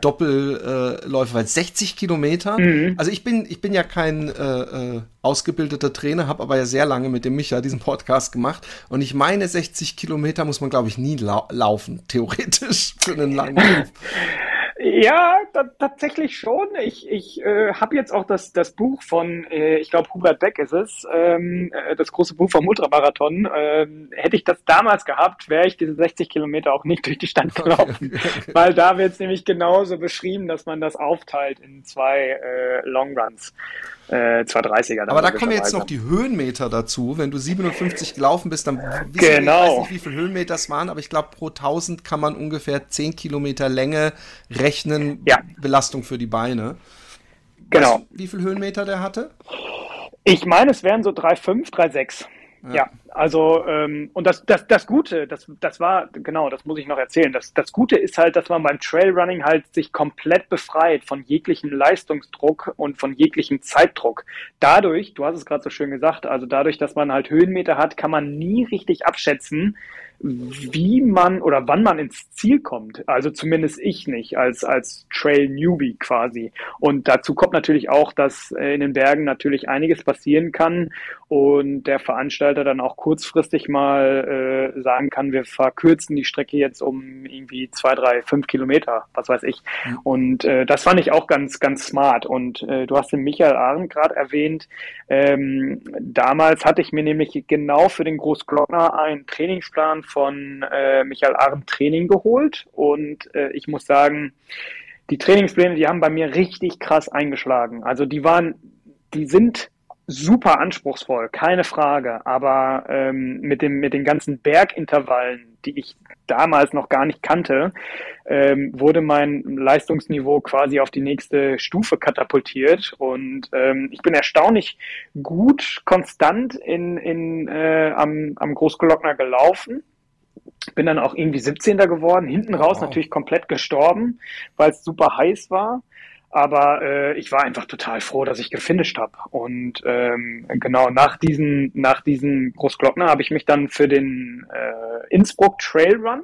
Doppelläufe, äh, weil 60 Kilometer. Mhm. Also ich bin ich bin ja kein äh, äh, ausgebildeter Trainer, habe aber ja sehr lange mit dem Micha diesen Podcast gemacht und ich meine 60 Kilometer muss man glaube ich nie lau laufen theoretisch für einen langen Lauf. Ja, tatsächlich schon. Ich, ich äh, habe jetzt auch das, das Buch von, äh, ich glaube, Hubert Beck ist es, ähm, äh, das große Buch vom Ultramarathon. Ähm, hätte ich das damals gehabt, wäre ich diese 60 Kilometer auch nicht durch die Stadt gelaufen. Weil da wird es nämlich genauso beschrieben, dass man das aufteilt in zwei äh, Longruns äh, 230er. Aber da kommen jetzt noch die Höhenmeter dazu. Wenn du 57 gelaufen bist, dann wissen genau. ich weiß nicht, wie viele Höhenmeter es waren, aber ich glaube, pro 1000 kann man ungefähr 10 Kilometer Länge rechnen. Ja. Belastung für die Beine. Genau. Weißt du, wie viele Höhenmeter der hatte? Ich meine, es wären so 3,5, 3,6. Ja. ja, also ähm, und das, das, das Gute, das, das war, genau, das muss ich noch erzählen. Das, das Gute ist halt, dass man beim Trailrunning halt sich komplett befreit von jeglichem Leistungsdruck und von jeglichem Zeitdruck. Dadurch, du hast es gerade so schön gesagt, also dadurch, dass man halt Höhenmeter hat, kann man nie richtig abschätzen, wie man oder wann man ins Ziel kommt. Also zumindest ich nicht, als, als Trail-Newbie quasi. Und dazu kommt natürlich auch, dass in den Bergen natürlich einiges passieren kann und der Veranstalter dann auch kurzfristig mal äh, sagen kann, wir verkürzen die Strecke jetzt um irgendwie zwei, drei, fünf Kilometer, was weiß ich. Mhm. Und äh, das fand ich auch ganz, ganz smart. Und äh, du hast den Michael Arendt gerade erwähnt. Ähm, damals hatte ich mir nämlich genau für den Großglockner einen Trainingsplan von äh, Michael Arendt Training geholt. Und äh, ich muss sagen, die Trainingspläne, die haben bei mir richtig krass eingeschlagen. Also die waren, die sind super anspruchsvoll, keine Frage. Aber ähm, mit, dem, mit den ganzen Bergintervallen, die ich damals noch gar nicht kannte, ähm, wurde mein Leistungsniveau quasi auf die nächste Stufe katapultiert. Und ähm, ich bin erstaunlich gut, konstant in, in, äh, am, am Großglockner gelaufen. Bin dann auch irgendwie 17. geworden, hinten raus wow. natürlich komplett gestorben, weil es super heiß war. Aber äh, ich war einfach total froh, dass ich gefinisht habe. Und ähm, genau nach diesen, nach diesen Großglockner habe ich mich dann für den äh, Innsbruck Trail Run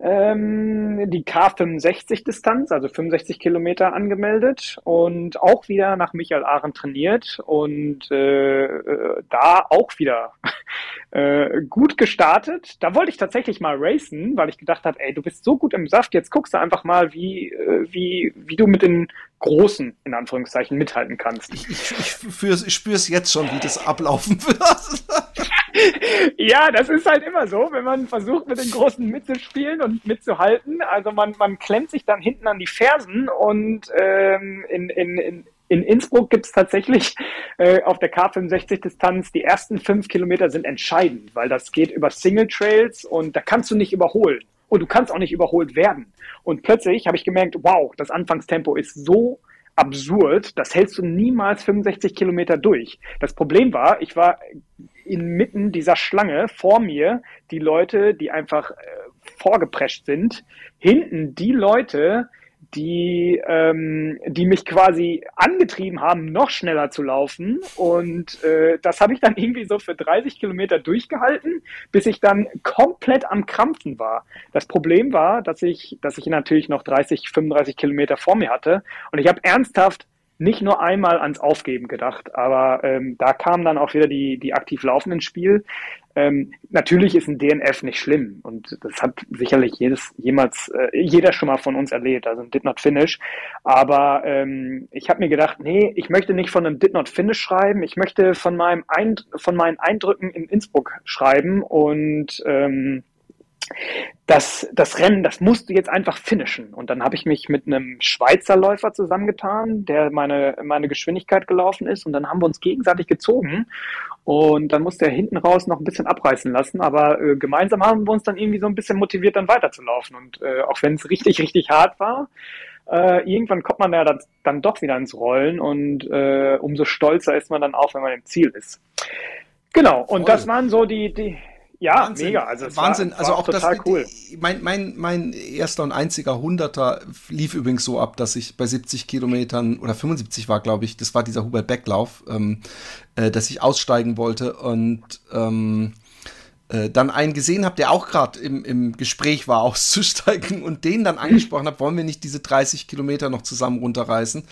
ähm, die K65-Distanz, also 65 Kilometer angemeldet und auch wieder nach Michael Ahren trainiert und äh, äh, da auch wieder äh, gut gestartet. Da wollte ich tatsächlich mal racen, weil ich gedacht habe, ey, du bist so gut im Saft, jetzt guckst du einfach mal, wie, äh, wie, wie du mit den Großen, in Anführungszeichen, mithalten kannst. Ich, ich, ich, ich spüre es jetzt schon, wie das ablaufen wird. Ja, das ist halt immer so, wenn man versucht, mit den Großen mitzuspielen und mitzuhalten. Also man, man klemmt sich dann hinten an die Fersen und ähm, in, in, in, in Innsbruck gibt es tatsächlich äh, auf der K65-Distanz, die ersten fünf Kilometer sind entscheidend, weil das geht über Single Trails und da kannst du nicht überholen. Und du kannst auch nicht überholt werden. Und plötzlich habe ich gemerkt, wow, das Anfangstempo ist so absurd, das hältst du niemals 65 Kilometer durch. Das Problem war, ich war inmitten dieser Schlange vor mir die Leute, die einfach äh, vorgeprescht sind, hinten die Leute, die, ähm, die mich quasi angetrieben haben, noch schneller zu laufen. Und äh, das habe ich dann irgendwie so für 30 Kilometer durchgehalten, bis ich dann komplett am Krampfen war. Das Problem war, dass ich, dass ich natürlich noch 30, 35 Kilometer vor mir hatte. Und ich habe ernsthaft nicht nur einmal ans Aufgeben gedacht, aber ähm, da kamen dann auch wieder die, die aktiv Laufen ins Spiel. Ähm, natürlich ist ein DNF nicht schlimm und das hat sicherlich jedes, jemals, äh, jeder schon mal von uns erlebt, also ein Did Not Finish. Aber ähm, ich habe mir gedacht, nee, ich möchte nicht von einem Did Not Finish schreiben, ich möchte von, meinem Eind von meinen Eindrücken in Innsbruck schreiben und ähm, das, das Rennen, das musst du jetzt einfach finishen. Und dann habe ich mich mit einem Schweizer Läufer zusammengetan, der meine, meine Geschwindigkeit gelaufen ist. Und dann haben wir uns gegenseitig gezogen. Und dann musste er hinten raus noch ein bisschen abreißen lassen. Aber äh, gemeinsam haben wir uns dann irgendwie so ein bisschen motiviert, dann weiterzulaufen. Und äh, auch wenn es richtig, richtig hart war, äh, irgendwann kommt man ja dann, dann doch wieder ins Rollen. Und äh, umso stolzer ist man dann auch, wenn man im Ziel ist. Genau, und Voll. das waren so die, die, ja, Wahnsinn, mega. Also Wahnsinn. War, also war auch total das, cool. Mein, mein, mein erster und einziger Hunderter lief übrigens so ab, dass ich bei 70 Kilometern oder 75 war, glaube ich, das war dieser Hubert Becklauf, ähm, äh, dass ich aussteigen wollte und ähm, äh, dann einen gesehen habe, der auch gerade im, im Gespräch war, auszusteigen und den dann angesprochen habe, wollen wir nicht diese 30 Kilometer noch zusammen runterreißen?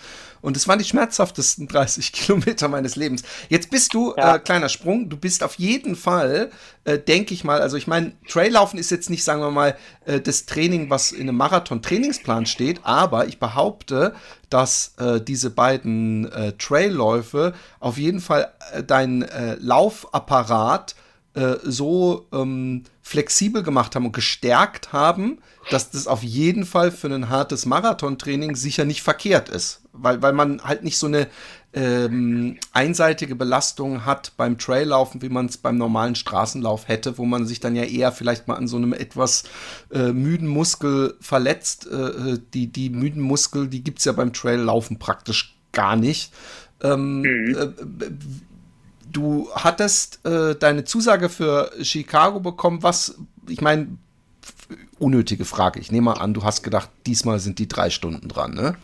Und es waren die schmerzhaftesten 30 Kilometer meines Lebens. Jetzt bist du, ja. äh, kleiner Sprung, du bist auf jeden Fall, äh, denke ich mal, also ich meine, Traillaufen ist jetzt nicht, sagen wir mal, äh, das Training, was in einem Marathon-Trainingsplan steht, aber ich behaupte, dass äh, diese beiden äh, Trailläufe auf jeden Fall äh, dein äh, Laufapparat äh, so ähm, flexibel gemacht haben und gestärkt haben, dass das auf jeden Fall für ein hartes Marathontraining sicher nicht verkehrt ist. Weil, weil man halt nicht so eine ähm, einseitige Belastung hat beim Traillaufen, wie man es beim normalen Straßenlauf hätte, wo man sich dann ja eher vielleicht mal an so einem etwas äh, müden Muskel verletzt. Äh, äh die, die müden Muskel, die gibt es ja beim Traillaufen praktisch gar nicht. Ähm, mhm. äh, du hattest äh, deine Zusage für Chicago bekommen, was, ich meine, unnötige Frage. Ich nehme mal an, du hast gedacht, diesmal sind die drei Stunden dran, ne?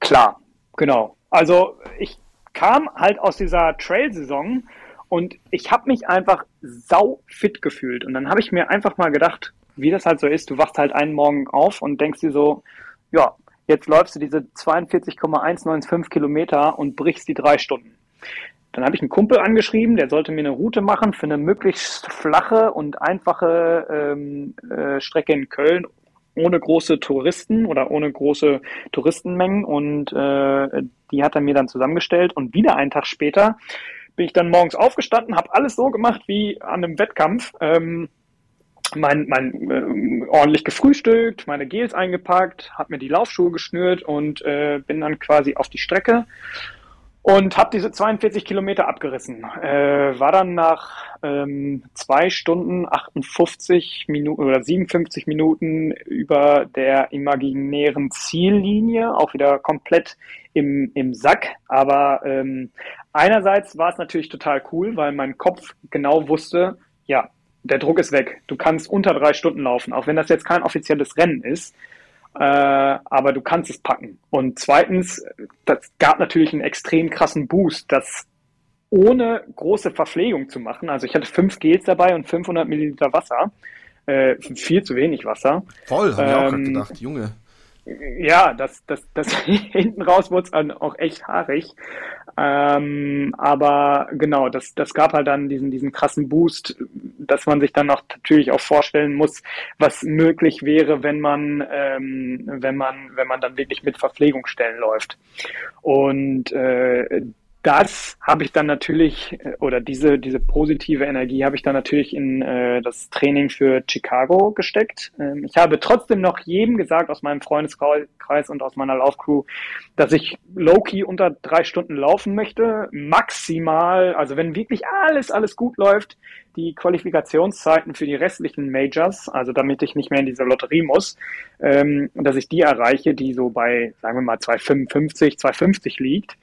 Klar, genau. Also ich kam halt aus dieser Trail-Saison Und ich habe mich einfach sau fit gefühlt. Und dann habe ich mir einfach mal gedacht, wie das halt so ist, du wachst halt einen Morgen auf und denkst dir so, ja, jetzt läufst du diese 42,195 Kilometer und brichst die drei Stunden. Dann habe ich einen Kumpel angeschrieben, der sollte mir eine Route machen für eine möglichst flache und einfache ähm, äh, Strecke in Köln ohne große Touristen oder ohne große Touristenmengen. Und äh, die hat er mir dann zusammengestellt. Und wieder einen Tag später bin ich dann morgens aufgestanden, habe alles so gemacht wie an einem Wettkampf. Ähm, mein, mein äh, ordentlich gefrühstückt, meine Gels eingepackt, habe mir die Laufschuhe geschnürt und äh, bin dann quasi auf die Strecke und habe diese 42 Kilometer abgerissen. Äh, war dann nach ähm, zwei Stunden 58 Minuten oder 57 Minuten über der imaginären Ziellinie, auch wieder komplett im, im Sack. Aber ähm, einerseits war es natürlich total cool, weil mein Kopf genau wusste, ja, der Druck ist weg. Du kannst unter drei Stunden laufen, auch wenn das jetzt kein offizielles Rennen ist. Äh, aber du kannst es packen. Und zweitens, das gab natürlich einen extrem krassen Boost, das ohne große Verpflegung zu machen. Also ich hatte fünf Gels dabei und 500 Milliliter Wasser. Äh, viel zu wenig Wasser. Voll, habe ähm, ich auch gerade ähm, gedacht, Junge ja, das, das, das hinten raus wurde es dann auch echt haarig. Ähm, aber genau, das, das gab halt dann diesen, diesen krassen Boost, dass man sich dann auch natürlich auch vorstellen muss, was möglich wäre, wenn man, ähm, wenn man, wenn man dann wirklich mit Verpflegungsstellen läuft. Und äh, das habe ich dann natürlich, äh, oder diese, diese positive Energie habe ich dann natürlich in äh, das Training für Chicago gesteckt. Ähm, ich habe trotzdem noch jedem gesagt aus meinem Freundeskreis und aus meiner Laufcrew, dass ich low-key unter drei Stunden laufen möchte. Maximal, also wenn wirklich alles, alles gut läuft, die Qualifikationszeiten für die restlichen Majors, also damit ich nicht mehr in diese Lotterie muss, ähm, dass ich die erreiche, die so bei, sagen wir mal, 255, 250 liegt.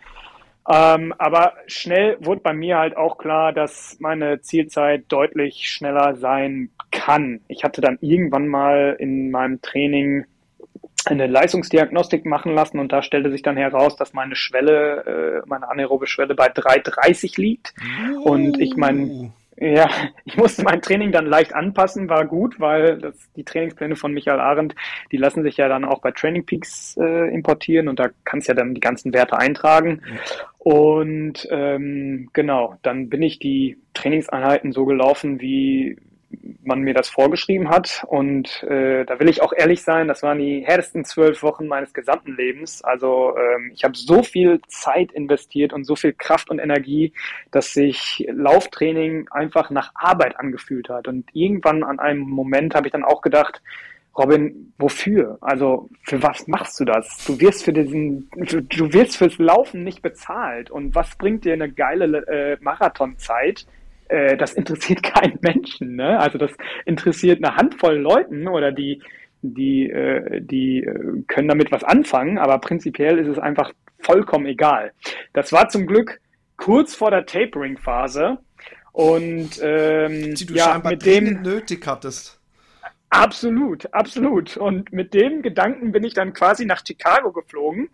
Ähm, aber schnell wurde bei mir halt auch klar, dass meine Zielzeit deutlich schneller sein kann. Ich hatte dann irgendwann mal in meinem Training eine Leistungsdiagnostik machen lassen und da stellte sich dann heraus, dass meine Schwelle, äh, meine anaerobe Schwelle bei 3,30 liegt. Und ich mein, ja, ich musste mein Training dann leicht anpassen, war gut, weil das, die Trainingspläne von Michael Arendt, die lassen sich ja dann auch bei Training Peaks äh, importieren und da kannst ja dann die ganzen Werte eintragen. Und ähm, genau, dann bin ich die Trainingseinheiten so gelaufen, wie, man mir das vorgeschrieben hat. Und äh, da will ich auch ehrlich sein, das waren die härtesten zwölf Wochen meines gesamten Lebens. Also ähm, ich habe so viel Zeit investiert und so viel Kraft und Energie, dass sich Lauftraining einfach nach Arbeit angefühlt hat. Und irgendwann an einem Moment habe ich dann auch gedacht, Robin, wofür? Also für was machst du das? Du wirst für diesen, du wirst fürs Laufen nicht bezahlt. Und was bringt dir eine geile äh, Marathonzeit? Äh, das interessiert keinen Menschen. Ne? Also das interessiert eine Handvoll Leuten oder die, die, äh, die äh, können damit was anfangen, aber prinzipiell ist es einfach vollkommen egal. Das war zum Glück kurz vor der Tapering-Phase und ähm, die du ja, mit dem nötig hattest. Absolut, absolut. Und mit dem Gedanken bin ich dann quasi nach Chicago geflogen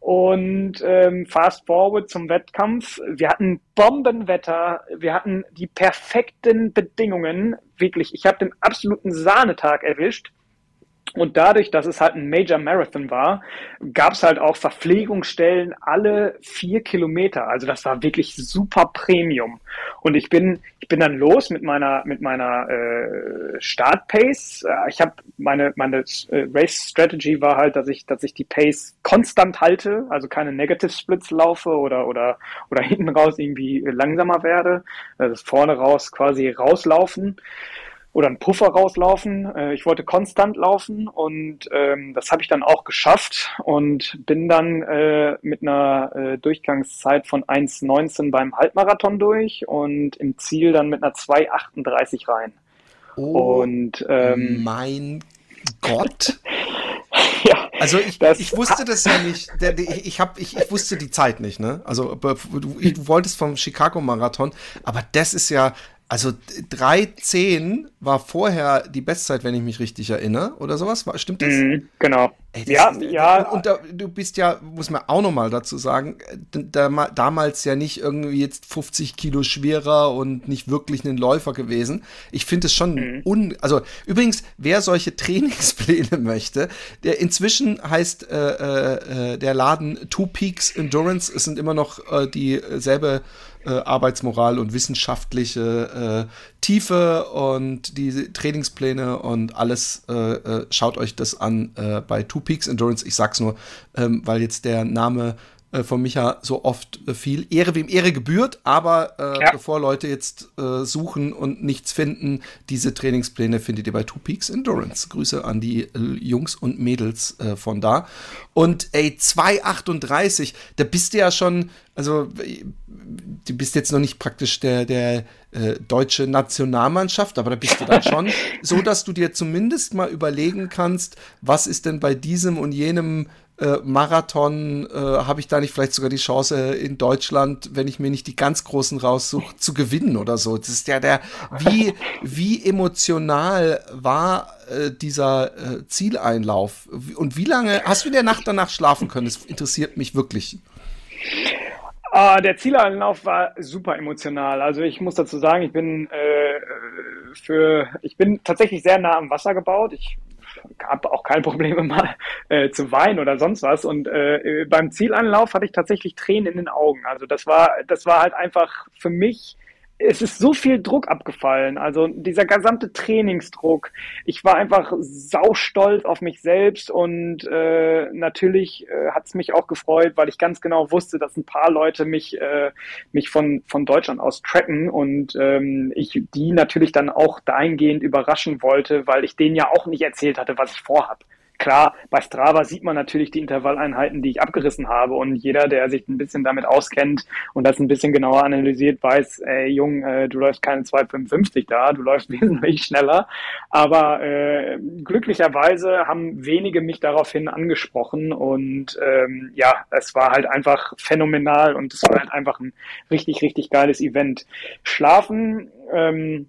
und ähm, fast forward zum Wettkampf. Wir hatten Bombenwetter, wir hatten die perfekten Bedingungen. Wirklich, ich habe den absoluten Sahnetag erwischt. Und dadurch, dass es halt ein Major Marathon war, gab es halt auch Verpflegungsstellen alle vier Kilometer. Also das war wirklich super Premium. Und ich bin, ich bin dann los mit meiner mit meiner äh, Startpace. Ich habe meine meine äh, Race Strategy war halt, dass ich dass ich die Pace konstant halte, also keine Negative Splits laufe oder oder oder hinten raus irgendwie langsamer werde. Also vorne raus quasi rauslaufen oder einen Puffer rauslaufen. Äh, ich wollte konstant laufen und ähm, das habe ich dann auch geschafft und bin dann äh, mit einer äh, Durchgangszeit von 1,19 beim Halbmarathon durch und im Ziel dann mit einer 2,38 rein. Oh, und ähm, mein Gott. ja, also ich, ich wusste das ja nicht. Ich, ich, hab, ich, ich wusste die Zeit nicht, ne? Also du, du wolltest vom Chicago Marathon, aber das ist ja, also 3,10 war vorher die Bestzeit, wenn ich mich richtig erinnere, oder sowas. Stimmt das? Mhm, genau. Ey, ja, ist, ja. Und, da, du bist ja, muss man auch nochmal dazu sagen, da, damals ja nicht irgendwie jetzt 50 Kilo schwerer und nicht wirklich ein Läufer gewesen. Ich finde es schon mhm. un. Also übrigens, wer solche Trainingspläne möchte, der inzwischen heißt äh, äh, äh der Laden Two Peaks Endurance. Es sind immer noch äh, dieselbe äh, Arbeitsmoral und wissenschaftliche äh, Tiefe und die Trainingspläne und alles. Äh, äh schaut euch das an äh, bei Two Peaks Endurance. Ich sag's nur, ähm, weil jetzt der Name äh, von Micha so oft äh, viel. Ehre wem Ehre gebührt, aber äh, ja. bevor Leute jetzt äh, suchen und nichts finden, diese Trainingspläne findet ihr bei Two Peaks Endurance. Grüße an die äh, Jungs und Mädels äh, von da. Und ey, 2,38, da bist du ja schon, also du bist jetzt noch nicht praktisch der, der deutsche Nationalmannschaft, aber da bist du dann schon so, dass du dir zumindest mal überlegen kannst, was ist denn bei diesem und jenem äh, Marathon äh, habe ich da nicht vielleicht sogar die Chance in Deutschland, wenn ich mir nicht die ganz großen raussuche, zu gewinnen oder so. Das ist ja der, wie, wie emotional war äh, dieser äh, Zieleinlauf und wie lange hast du in der Nacht danach schlafen können? Das interessiert mich wirklich. Ah, der Zieleinlauf war super emotional. Also ich muss dazu sagen, ich bin äh, für, ich bin tatsächlich sehr nah am Wasser gebaut. Ich habe auch keine Probleme mal äh, zu weinen oder sonst was. Und äh, beim Zielanlauf hatte ich tatsächlich Tränen in den Augen. Also das war, das war halt einfach für mich es ist so viel Druck abgefallen. Also dieser gesamte Trainingsdruck. Ich war einfach saustolz auf mich selbst und äh, natürlich äh, hat es mich auch gefreut, weil ich ganz genau wusste, dass ein paar Leute mich, äh, mich von, von Deutschland aus tracken und ähm, ich die natürlich dann auch dahingehend überraschen wollte, weil ich denen ja auch nicht erzählt hatte, was ich vorhab. Klar, bei Strava sieht man natürlich die Intervalleinheiten, die ich abgerissen habe. Und jeder, der sich ein bisschen damit auskennt und das ein bisschen genauer analysiert, weiß, ey, Jung, äh, du läufst keine 2,55 da, du läufst wesentlich schneller. Aber äh, glücklicherweise haben wenige mich daraufhin angesprochen. Und ähm, ja, es war halt einfach phänomenal und es war halt einfach ein richtig, richtig geiles Event. Schlafen, ähm,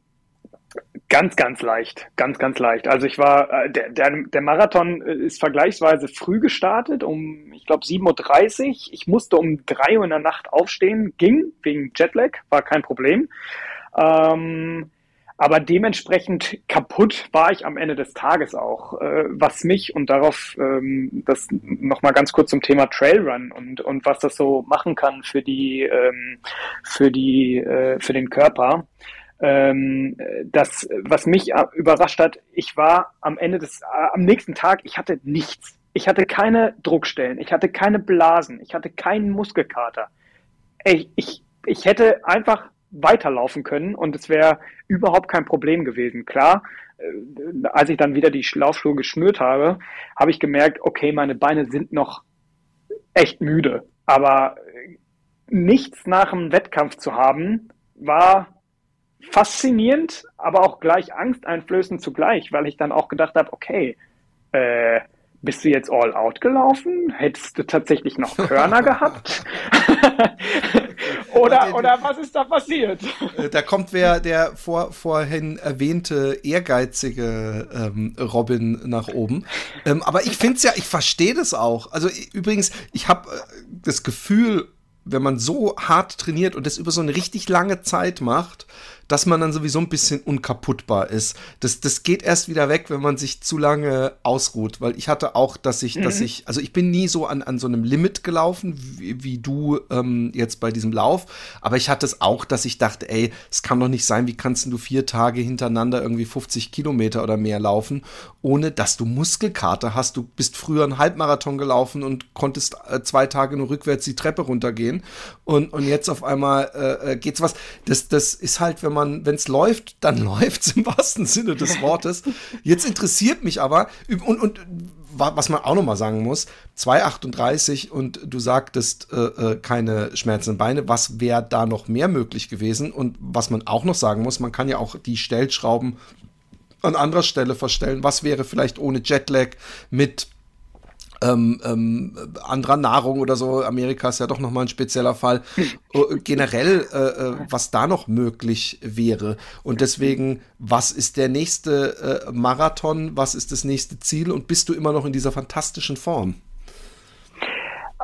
Ganz, ganz leicht, ganz, ganz leicht. Also ich war, äh, der, der, der Marathon äh, ist vergleichsweise früh gestartet, um, ich glaube, 7.30 Uhr. Ich musste um 3 Uhr in der Nacht aufstehen, ging wegen Jetlag, war kein Problem. Ähm, aber dementsprechend kaputt war ich am Ende des Tages auch, äh, was mich und darauf ähm, das nochmal ganz kurz zum Thema Trailrun und und was das so machen kann für die ähm, für die äh, für den Körper ähm, das, was mich äh, überrascht hat, ich war am Ende des, äh, am nächsten Tag, ich hatte nichts. Ich hatte keine Druckstellen, ich hatte keine Blasen, ich hatte keinen Muskelkater. Ich, ich, ich hätte einfach weiterlaufen können und es wäre überhaupt kein Problem gewesen. Klar, äh, als ich dann wieder die Laufschuhe geschnürt habe, habe ich gemerkt, okay, meine Beine sind noch echt müde. Aber nichts nach dem Wettkampf zu haben, war faszinierend, aber auch gleich angsteinflößend zugleich, weil ich dann auch gedacht habe, okay, äh, bist du jetzt all out gelaufen? Hättest du tatsächlich noch Körner gehabt? oder, oder was ist da passiert? Äh, da kommt wer der vor, vorhin erwähnte ehrgeizige ähm, Robin nach oben. Ähm, aber ich finde es ja, ich verstehe das auch. Also übrigens, ich habe äh, das Gefühl, wenn man so hart trainiert und das über so eine richtig lange Zeit macht, dass man dann sowieso ein bisschen unkaputtbar ist. Das, das geht erst wieder weg, wenn man sich zu lange ausruht, weil ich hatte auch, dass ich, mhm. dass ich, also ich bin nie so an, an so einem Limit gelaufen, wie, wie du ähm, jetzt bei diesem Lauf, aber ich hatte es auch, dass ich dachte, ey, es kann doch nicht sein, wie kannst du vier Tage hintereinander irgendwie 50 Kilometer oder mehr laufen, ohne dass du Muskelkater hast. Du bist früher einen Halbmarathon gelaufen und konntest äh, zwei Tage nur rückwärts die Treppe runtergehen und, und jetzt auf einmal äh, äh geht's was. Das, das ist halt, wenn man man, wenn es läuft, dann läuft es im wahrsten Sinne des Wortes. Jetzt interessiert mich aber, und, und was man auch nochmal sagen muss, 2,38 und du sagtest äh, äh, keine schmerzenden Beine, was wäre da noch mehr möglich gewesen? Und was man auch noch sagen muss, man kann ja auch die Stellschrauben an anderer Stelle verstellen. Was wäre vielleicht ohne Jetlag mit ähm, ähm, anderer Nahrung oder so. Amerika ist ja doch nochmal ein spezieller Fall. Äh, generell, äh, äh, was da noch möglich wäre. Und deswegen, was ist der nächste äh, Marathon? Was ist das nächste Ziel? Und bist du immer noch in dieser fantastischen Form?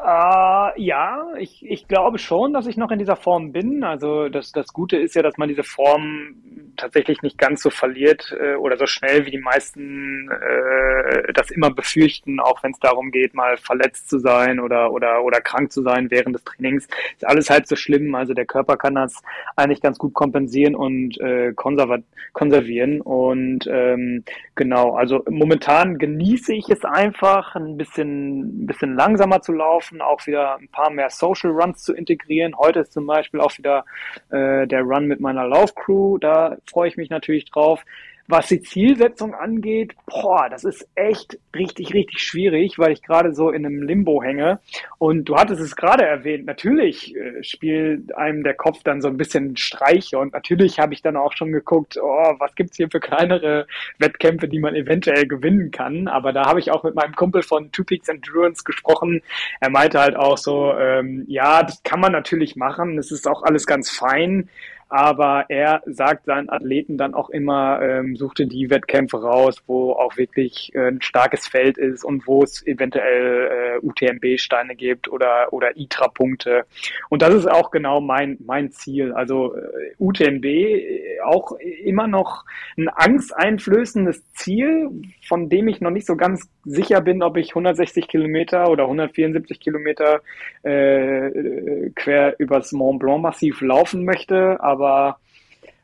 Äh, ja, ich, ich glaube schon, dass ich noch in dieser Form bin. Also das, das Gute ist ja, dass man diese Form tatsächlich nicht ganz so verliert äh, oder so schnell, wie die meisten äh, das immer befürchten, auch wenn es darum geht, mal verletzt zu sein oder, oder, oder krank zu sein während des Trainings. Ist alles halb so schlimm. Also der Körper kann das eigentlich ganz gut kompensieren und äh, konservieren. Und ähm, genau, also momentan genieße ich es einfach, ein bisschen, ein bisschen langsamer zu laufen laufen, auch wieder ein paar mehr Social Runs zu integrieren. Heute ist zum Beispiel auch wieder äh, der Run mit meiner Laufcrew. Da freue ich mich natürlich drauf. Was die Zielsetzung angeht, boah, das ist echt richtig, richtig schwierig, weil ich gerade so in einem Limbo hänge. Und du hattest es gerade erwähnt, natürlich äh, spielt einem der Kopf dann so ein bisschen Streiche. Und natürlich habe ich dann auch schon geguckt, oh, was gibt's hier für kleinere Wettkämpfe, die man eventuell gewinnen kann. Aber da habe ich auch mit meinem Kumpel von Two Peaks Endurance gesprochen. Er meinte halt auch so, ähm, ja, das kann man natürlich machen. Das ist auch alles ganz fein aber er sagt seinen Athleten dann auch immer, ähm, suchte die Wettkämpfe raus, wo auch wirklich äh, ein starkes Feld ist und wo es eventuell äh, UTMB-Steine gibt oder, oder ITRA-Punkte. Und das ist auch genau mein, mein Ziel. Also äh, UTMB äh, auch immer noch ein angsteinflößendes Ziel, von dem ich noch nicht so ganz sicher bin, ob ich 160 Kilometer oder 174 Kilometer äh, quer übers Mont Blanc Massiv laufen möchte. Aber aber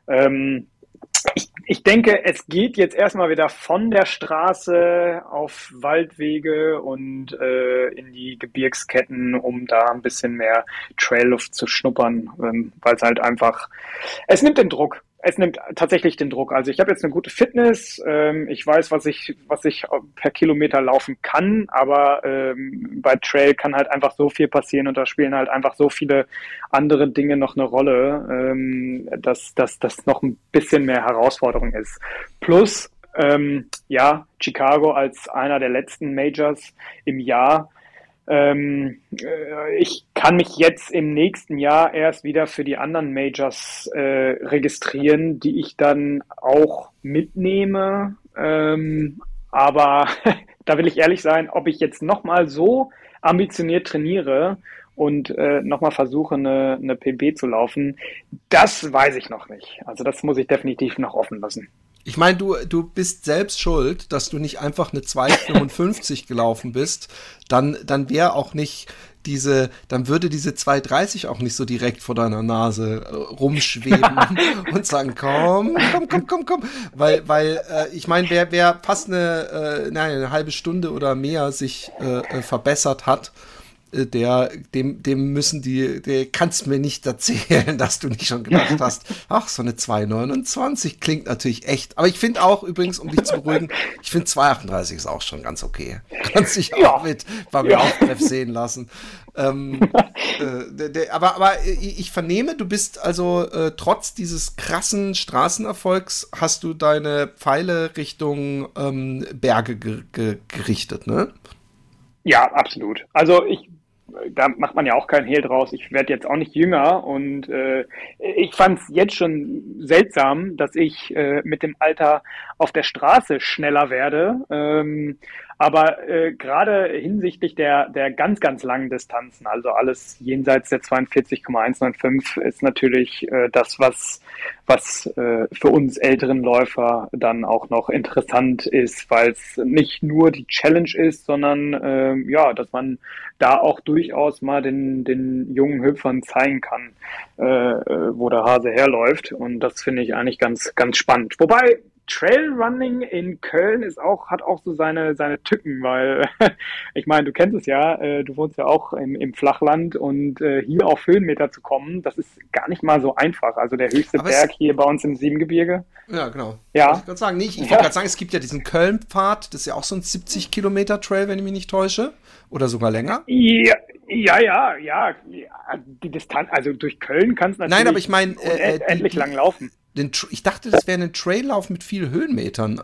ähm, ich, ich denke, es geht jetzt erstmal wieder von der Straße auf Waldwege und äh, in die Gebirgsketten, um da ein bisschen mehr Trailluft zu schnuppern, ähm, weil es halt einfach, es nimmt den Druck es nimmt tatsächlich den Druck. Also ich habe jetzt eine gute Fitness, ähm, ich weiß, was ich, was ich per Kilometer laufen kann, aber ähm, bei Trail kann halt einfach so viel passieren und da spielen halt einfach so viele andere Dinge noch eine Rolle, ähm, dass, dass das noch ein bisschen mehr Herausforderung ist. Plus, ähm, ja, Chicago als einer der letzten Majors im Jahr ähm, äh, ich kann mich jetzt im nächsten Jahr erst wieder für die anderen Majors äh, registrieren, die ich dann auch mitnehme. Ähm, aber da will ich ehrlich sein, ob ich jetzt nochmal so ambitioniert trainiere und äh, nochmal versuche, eine, eine PB zu laufen, das weiß ich noch nicht. Also das muss ich definitiv noch offen lassen. Ich meine, du, du bist selbst schuld, dass du nicht einfach eine 2,55 gelaufen bist. Dann, dann wäre auch nicht diese, dann würde diese 2,30 auch nicht so direkt vor deiner Nase äh, rumschweben und sagen, komm, komm, komm, komm, komm. Weil, weil äh, ich meine, wer, wer fast eine, äh, nein, eine halbe Stunde oder mehr sich äh, äh verbessert hat, der, dem, dem müssen die, der kannst mir nicht erzählen, dass du nicht schon gedacht hast, ach, so eine 2,29 klingt natürlich echt. Aber ich finde auch, übrigens, um dich zu beruhigen, ich finde 2,38 ist auch schon ganz okay. Kannst dich ja. auch mit beim ja. Lauftreff sehen lassen. Ähm, äh, der, der, aber, aber ich vernehme, du bist also äh, trotz dieses krassen Straßenerfolgs hast du deine Pfeile Richtung ähm, Berge ge ge gerichtet, ne? Ja, absolut. Also ich da macht man ja auch keinen Hehl draus. Ich werde jetzt auch nicht jünger und äh, ich fand es jetzt schon seltsam, dass ich äh, mit dem Alter auf der Straße schneller werde. Ähm, aber äh, gerade hinsichtlich der, der ganz, ganz langen Distanzen, also alles jenseits der 42,195, ist natürlich äh, das, was, was äh, für uns älteren Läufer dann auch noch interessant ist, weil es nicht nur die Challenge ist, sondern äh, ja, dass man da auch durchaus mal den, den jungen Hüpfern zeigen kann, äh, äh wo der Hase herläuft. Und das finde ich eigentlich ganz, ganz spannend. Wobei Trailrunning in Köln ist auch, hat auch so seine, seine Tücken, weil ich meine, du kennst es ja, äh, du wohnst ja auch im, im Flachland und äh, hier auf Höhenmeter zu kommen, das ist gar nicht mal so einfach. Also der höchste Aber Berg hier bei uns im Siebengebirge. Ja, genau. Ja. Ich wollte sagen, nicht, ich wollte gerade sagen, es gibt ja diesen Köln-Pfad, das ist ja auch so ein 70 Kilometer Trail, wenn ich mich nicht täusche. Oder sogar länger? Ja, ja, ja, ja. Die Distanz, also durch Köln kannst du natürlich Nein, aber ich meine, äh, endlich lang laufen den, ich dachte, das wäre ein Traillauf mit vielen Höhenmetern,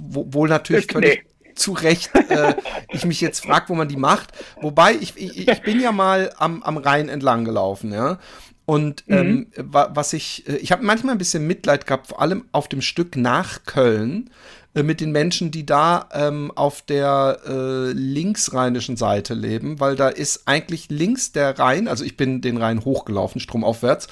wo, wohl natürlich völlig. Nee. zu Recht äh, ich mich jetzt frage, wo man die macht. Wobei, ich, ich, ich bin ja mal am, am Rhein entlang gelaufen, ja. Und mhm. ähm, was ich, äh, ich habe manchmal ein bisschen Mitleid gehabt, vor allem auf dem Stück nach Köln, äh, mit den Menschen, die da ähm, auf der äh, linksrheinischen Seite leben, weil da ist eigentlich links der Rhein, also ich bin den Rhein hochgelaufen, stromaufwärts,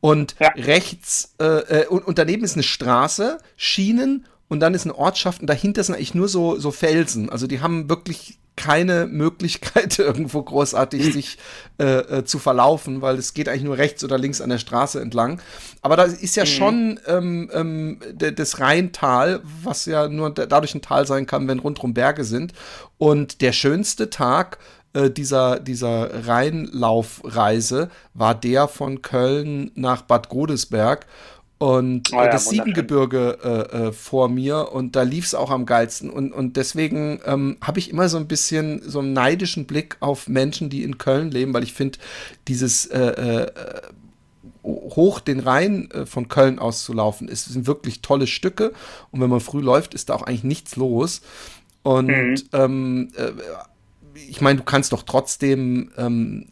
und ja. rechts, äh, äh, und, und daneben ist eine Straße, Schienen und dann ist eine Ortschaft und dahinter sind eigentlich nur so, so Felsen. Also die haben wirklich keine Möglichkeit, irgendwo großartig sich äh, äh, zu verlaufen, weil es geht eigentlich nur rechts oder links an der Straße entlang. Aber da ist ja mhm. schon ähm, ähm, das Rheintal, was ja nur dadurch ein Tal sein kann, wenn rundherum Berge sind. Und der schönste Tag äh, dieser, dieser Rheinlaufreise war der von Köln nach Bad Godesberg und oh ja, das Siebengebirge äh, äh, vor mir und da lief es auch am geilsten und, und deswegen ähm, habe ich immer so ein bisschen so einen neidischen Blick auf Menschen, die in Köln leben, weil ich finde, dieses äh, äh, hoch den Rhein äh, von Köln aus zu laufen, ist, sind wirklich tolle Stücke und wenn man früh läuft, ist da auch eigentlich nichts los und mhm. ähm, äh, ich meine, du kannst doch trotzdem ähm,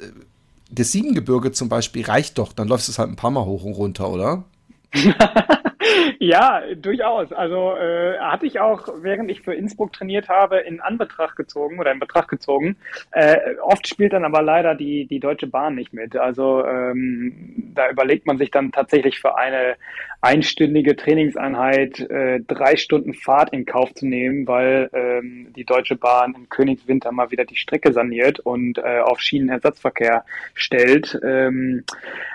das Siebengebirge zum Beispiel reicht doch, dann läufst du es halt ein paar Mal hoch und runter, oder? ja, durchaus. Also äh, hatte ich auch, während ich für Innsbruck trainiert habe, in Anbetracht gezogen oder in Betracht gezogen. Äh, oft spielt dann aber leider die, die Deutsche Bahn nicht mit. Also ähm, da überlegt man sich dann tatsächlich für eine einstündige Trainingseinheit äh, drei Stunden Fahrt in Kauf zu nehmen, weil ähm, die Deutsche Bahn im Königswinter mal wieder die Strecke saniert und äh, auf Schienenersatzverkehr stellt. Ähm,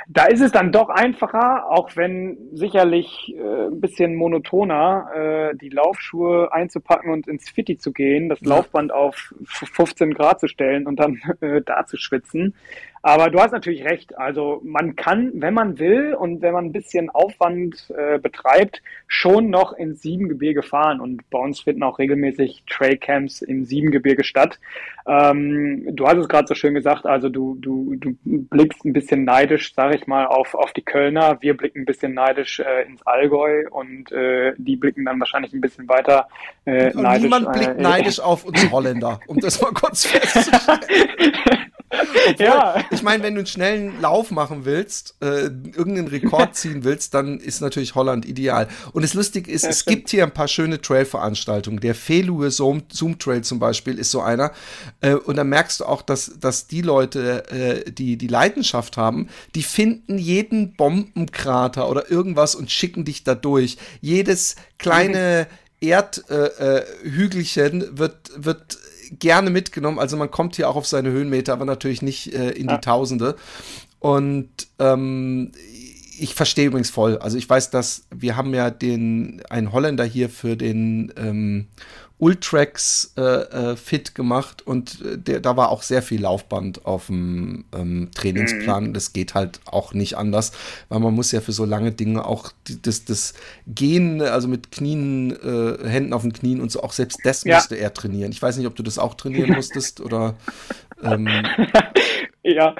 da ist es dann doch einfacher, auch wenn sicherlich äh, ein bisschen monotoner, äh, die Laufschuhe einzupacken und ins Fitti zu gehen, das Laufband auf 15 Grad zu stellen und dann äh, da zu schwitzen. Aber du hast natürlich recht. Also man kann, wenn man will und wenn man ein bisschen Aufwand äh, betreibt, schon noch ins Siebengebirge fahren. Und bei uns finden auch regelmäßig Trailcamps im Siebengebirge statt. Ähm, du hast es gerade so schön gesagt, also du, du, du blickst ein bisschen neidisch, sage ich mal, auf, auf die Kölner. Wir blicken ein bisschen neidisch äh, ins Allgäu und äh, die blicken dann wahrscheinlich ein bisschen weiter äh, neidisch. Niemand blickt äh, neidisch auf uns Holländer, um das mal kurz festzustellen. Obwohl, ja. Ich meine, wenn du einen schnellen Lauf machen willst, äh, irgendeinen Rekord ziehen willst, dann ist natürlich Holland ideal. Und das Lustige ist, es gibt hier ein paar schöne Trail-Veranstaltungen. Der Felue Zoom, Zoom, Trail zum Beispiel ist so einer. Äh, und da merkst du auch, dass, dass die Leute, äh, die die Leidenschaft haben, die finden jeden Bombenkrater oder irgendwas und schicken dich da durch. Jedes kleine Erdhügelchen äh, äh, wird, wird gerne mitgenommen. Also man kommt hier auch auf seine Höhenmeter, aber natürlich nicht äh, in die. Tausende. Und ähm, ich verstehe übrigens voll. Also ich weiß, dass wir haben ja den einen Holländer hier für den ähm, Ultrax äh, äh, fit gemacht und äh, der, da war auch sehr viel Laufband auf dem ähm, Trainingsplan. Mhm. Das geht halt auch nicht anders, weil man muss ja für so lange Dinge auch das, das Gehen, also mit Knien, äh, Händen auf den Knien und so, auch selbst das ja. musste er trainieren. Ich weiß nicht, ob du das auch trainieren musstest oder. Ähm, ja,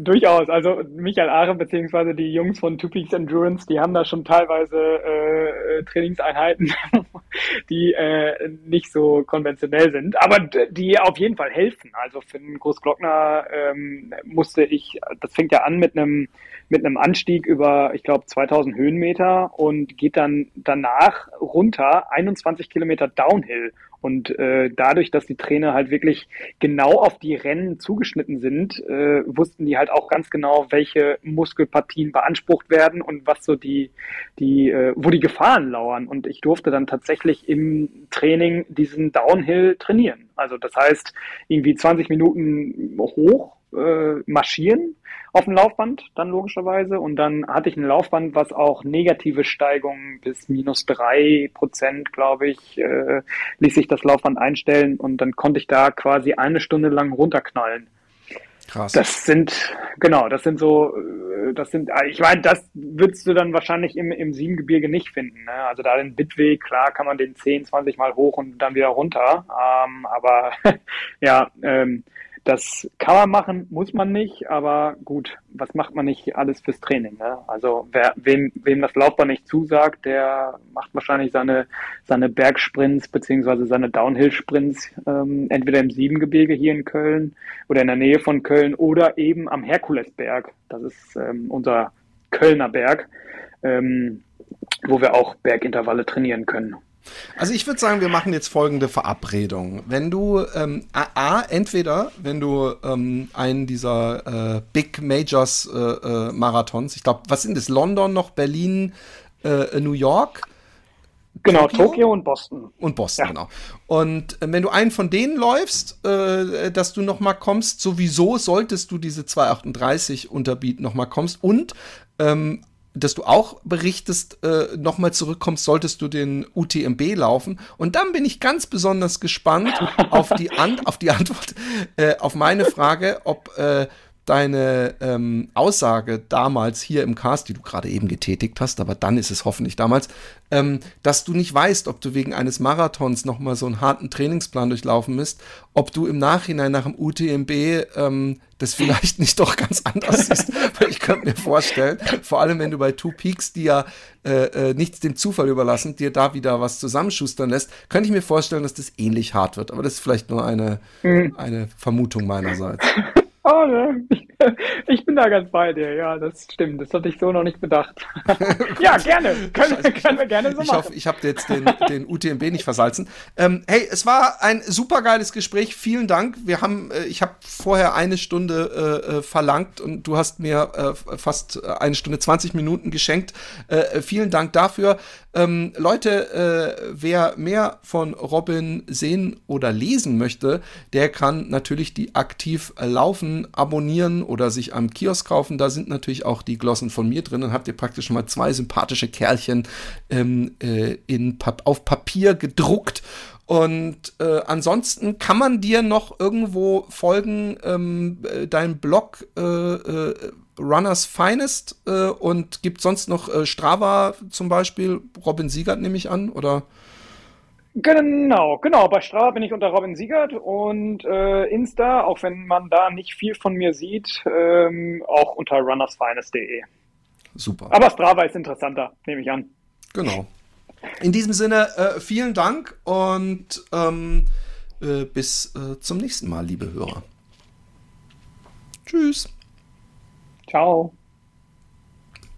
Durchaus. Also Michael Aare beziehungsweise die Jungs von Two Peaks Endurance, die haben da schon teilweise äh, Trainingseinheiten, die äh, nicht so konventionell sind, aber die auf jeden Fall helfen. Also für einen Großglockner ähm, musste ich, das fängt ja an mit einem mit einem Anstieg über, ich glaube, 2000 Höhenmeter und geht dann danach runter 21 Kilometer Downhill und äh, dadurch, dass die Trainer halt wirklich genau auf die Rennen zugeschnitten sind, äh, wussten die halt auch ganz genau, welche Muskelpartien beansprucht werden und was so die, die, äh, wo die Gefahren lauern. Und ich durfte dann tatsächlich im Training diesen Downhill trainieren. Also das heißt, irgendwie 20 Minuten hoch äh, marschieren auf dem Laufband, dann logischerweise. Und dann hatte ich ein Laufband, was auch negative Steigungen bis minus drei Prozent, glaube ich, äh, ließ sich das Laufband einstellen und dann konnte ich da quasi eine Stunde lang runterknallen. Krass. Das sind, genau, das sind so, äh, das sind, äh, ich meine, das würdest du dann wahrscheinlich im, im Siebengebirge nicht finden. Ne? Also da den Bitweg, klar kann man den 10, 20 Mal hoch und dann wieder runter. Ähm, aber ja, ähm, das kann man machen, muss man nicht, aber gut, was macht man nicht alles fürs Training? Ne? Also wer, wem, wem das Laufbahn nicht zusagt, der macht wahrscheinlich seine, seine Bergsprints beziehungsweise seine Downhill-Sprints ähm, entweder im Siebengebirge hier in Köln oder in der Nähe von Köln oder eben am Herkulesberg. Das ist ähm, unser Kölner Berg, ähm, wo wir auch Bergintervalle trainieren können. Also ich würde sagen, wir machen jetzt folgende Verabredung. Wenn du ähm, A, entweder wenn du ähm, einen dieser äh, Big Majors äh, äh, Marathons, ich glaube, was sind das? London noch, Berlin, äh, New York? Genau, Tokio, Tokio und Boston. Und Boston, ja. genau. Und äh, wenn du einen von denen läufst, äh, dass du noch mal kommst, sowieso solltest du diese 238 unterbieten, noch mal kommst. Und ähm, dass du auch berichtest, äh, nochmal zurückkommst, solltest du den UTMB laufen. Und dann bin ich ganz besonders gespannt auf die, An auf die Antwort äh, auf meine Frage, ob äh, deine ähm, Aussage damals hier im Cast, die du gerade eben getätigt hast, aber dann ist es hoffentlich damals, ähm, dass du nicht weißt, ob du wegen eines Marathons noch mal so einen harten Trainingsplan durchlaufen musst, ob du im Nachhinein nach dem UTMB ähm, das vielleicht nicht doch ganz anders siehst. Weil ich könnte mir vorstellen, vor allem wenn du bei Two Peaks, die ja äh, äh, nichts dem Zufall überlassen, dir da wieder was zusammenschustern lässt, könnte ich mir vorstellen, dass das ähnlich hart wird. Aber das ist vielleicht nur eine, mhm. eine Vermutung meinerseits. Oh, ne? Ich bin da ganz bei dir, ja, das stimmt. Das hatte ich so noch nicht bedacht. ja, gerne. Können, können, wir gerne so ich machen. Hoffe, ich habe jetzt den, den UTMB nicht versalzen. Ähm, hey, es war ein super geiles Gespräch. Vielen Dank. Wir haben, äh, ich habe vorher eine Stunde äh, äh verlangt und du hast mir äh, fast eine Stunde 20 Minuten geschenkt. Äh, vielen Dank dafür. Ähm, Leute, äh, wer mehr von Robin sehen oder lesen möchte, der kann natürlich die aktiv laufen abonnieren oder sich am Kiosk kaufen. Da sind natürlich auch die Glossen von mir drin. Dann habt ihr praktisch mal zwei sympathische Kerlchen ähm, äh, in, auf Papier gedruckt. Und äh, ansonsten kann man dir noch irgendwo folgen, ähm, äh, dein Blog äh, äh, Runners Finest äh, und gibt sonst noch äh, Strava zum Beispiel, Robin Siegert nehme ich an, oder? Genau, genau. Bei Strava bin ich unter Robin Siegert und äh, Insta, auch wenn man da nicht viel von mir sieht, ähm, auch unter runnersfinest.de. Super. Aber Strava ist interessanter, nehme ich an. Genau. In diesem Sinne, äh, vielen Dank und ähm, äh, bis äh, zum nächsten Mal, liebe Hörer. Tschüss. Ciao.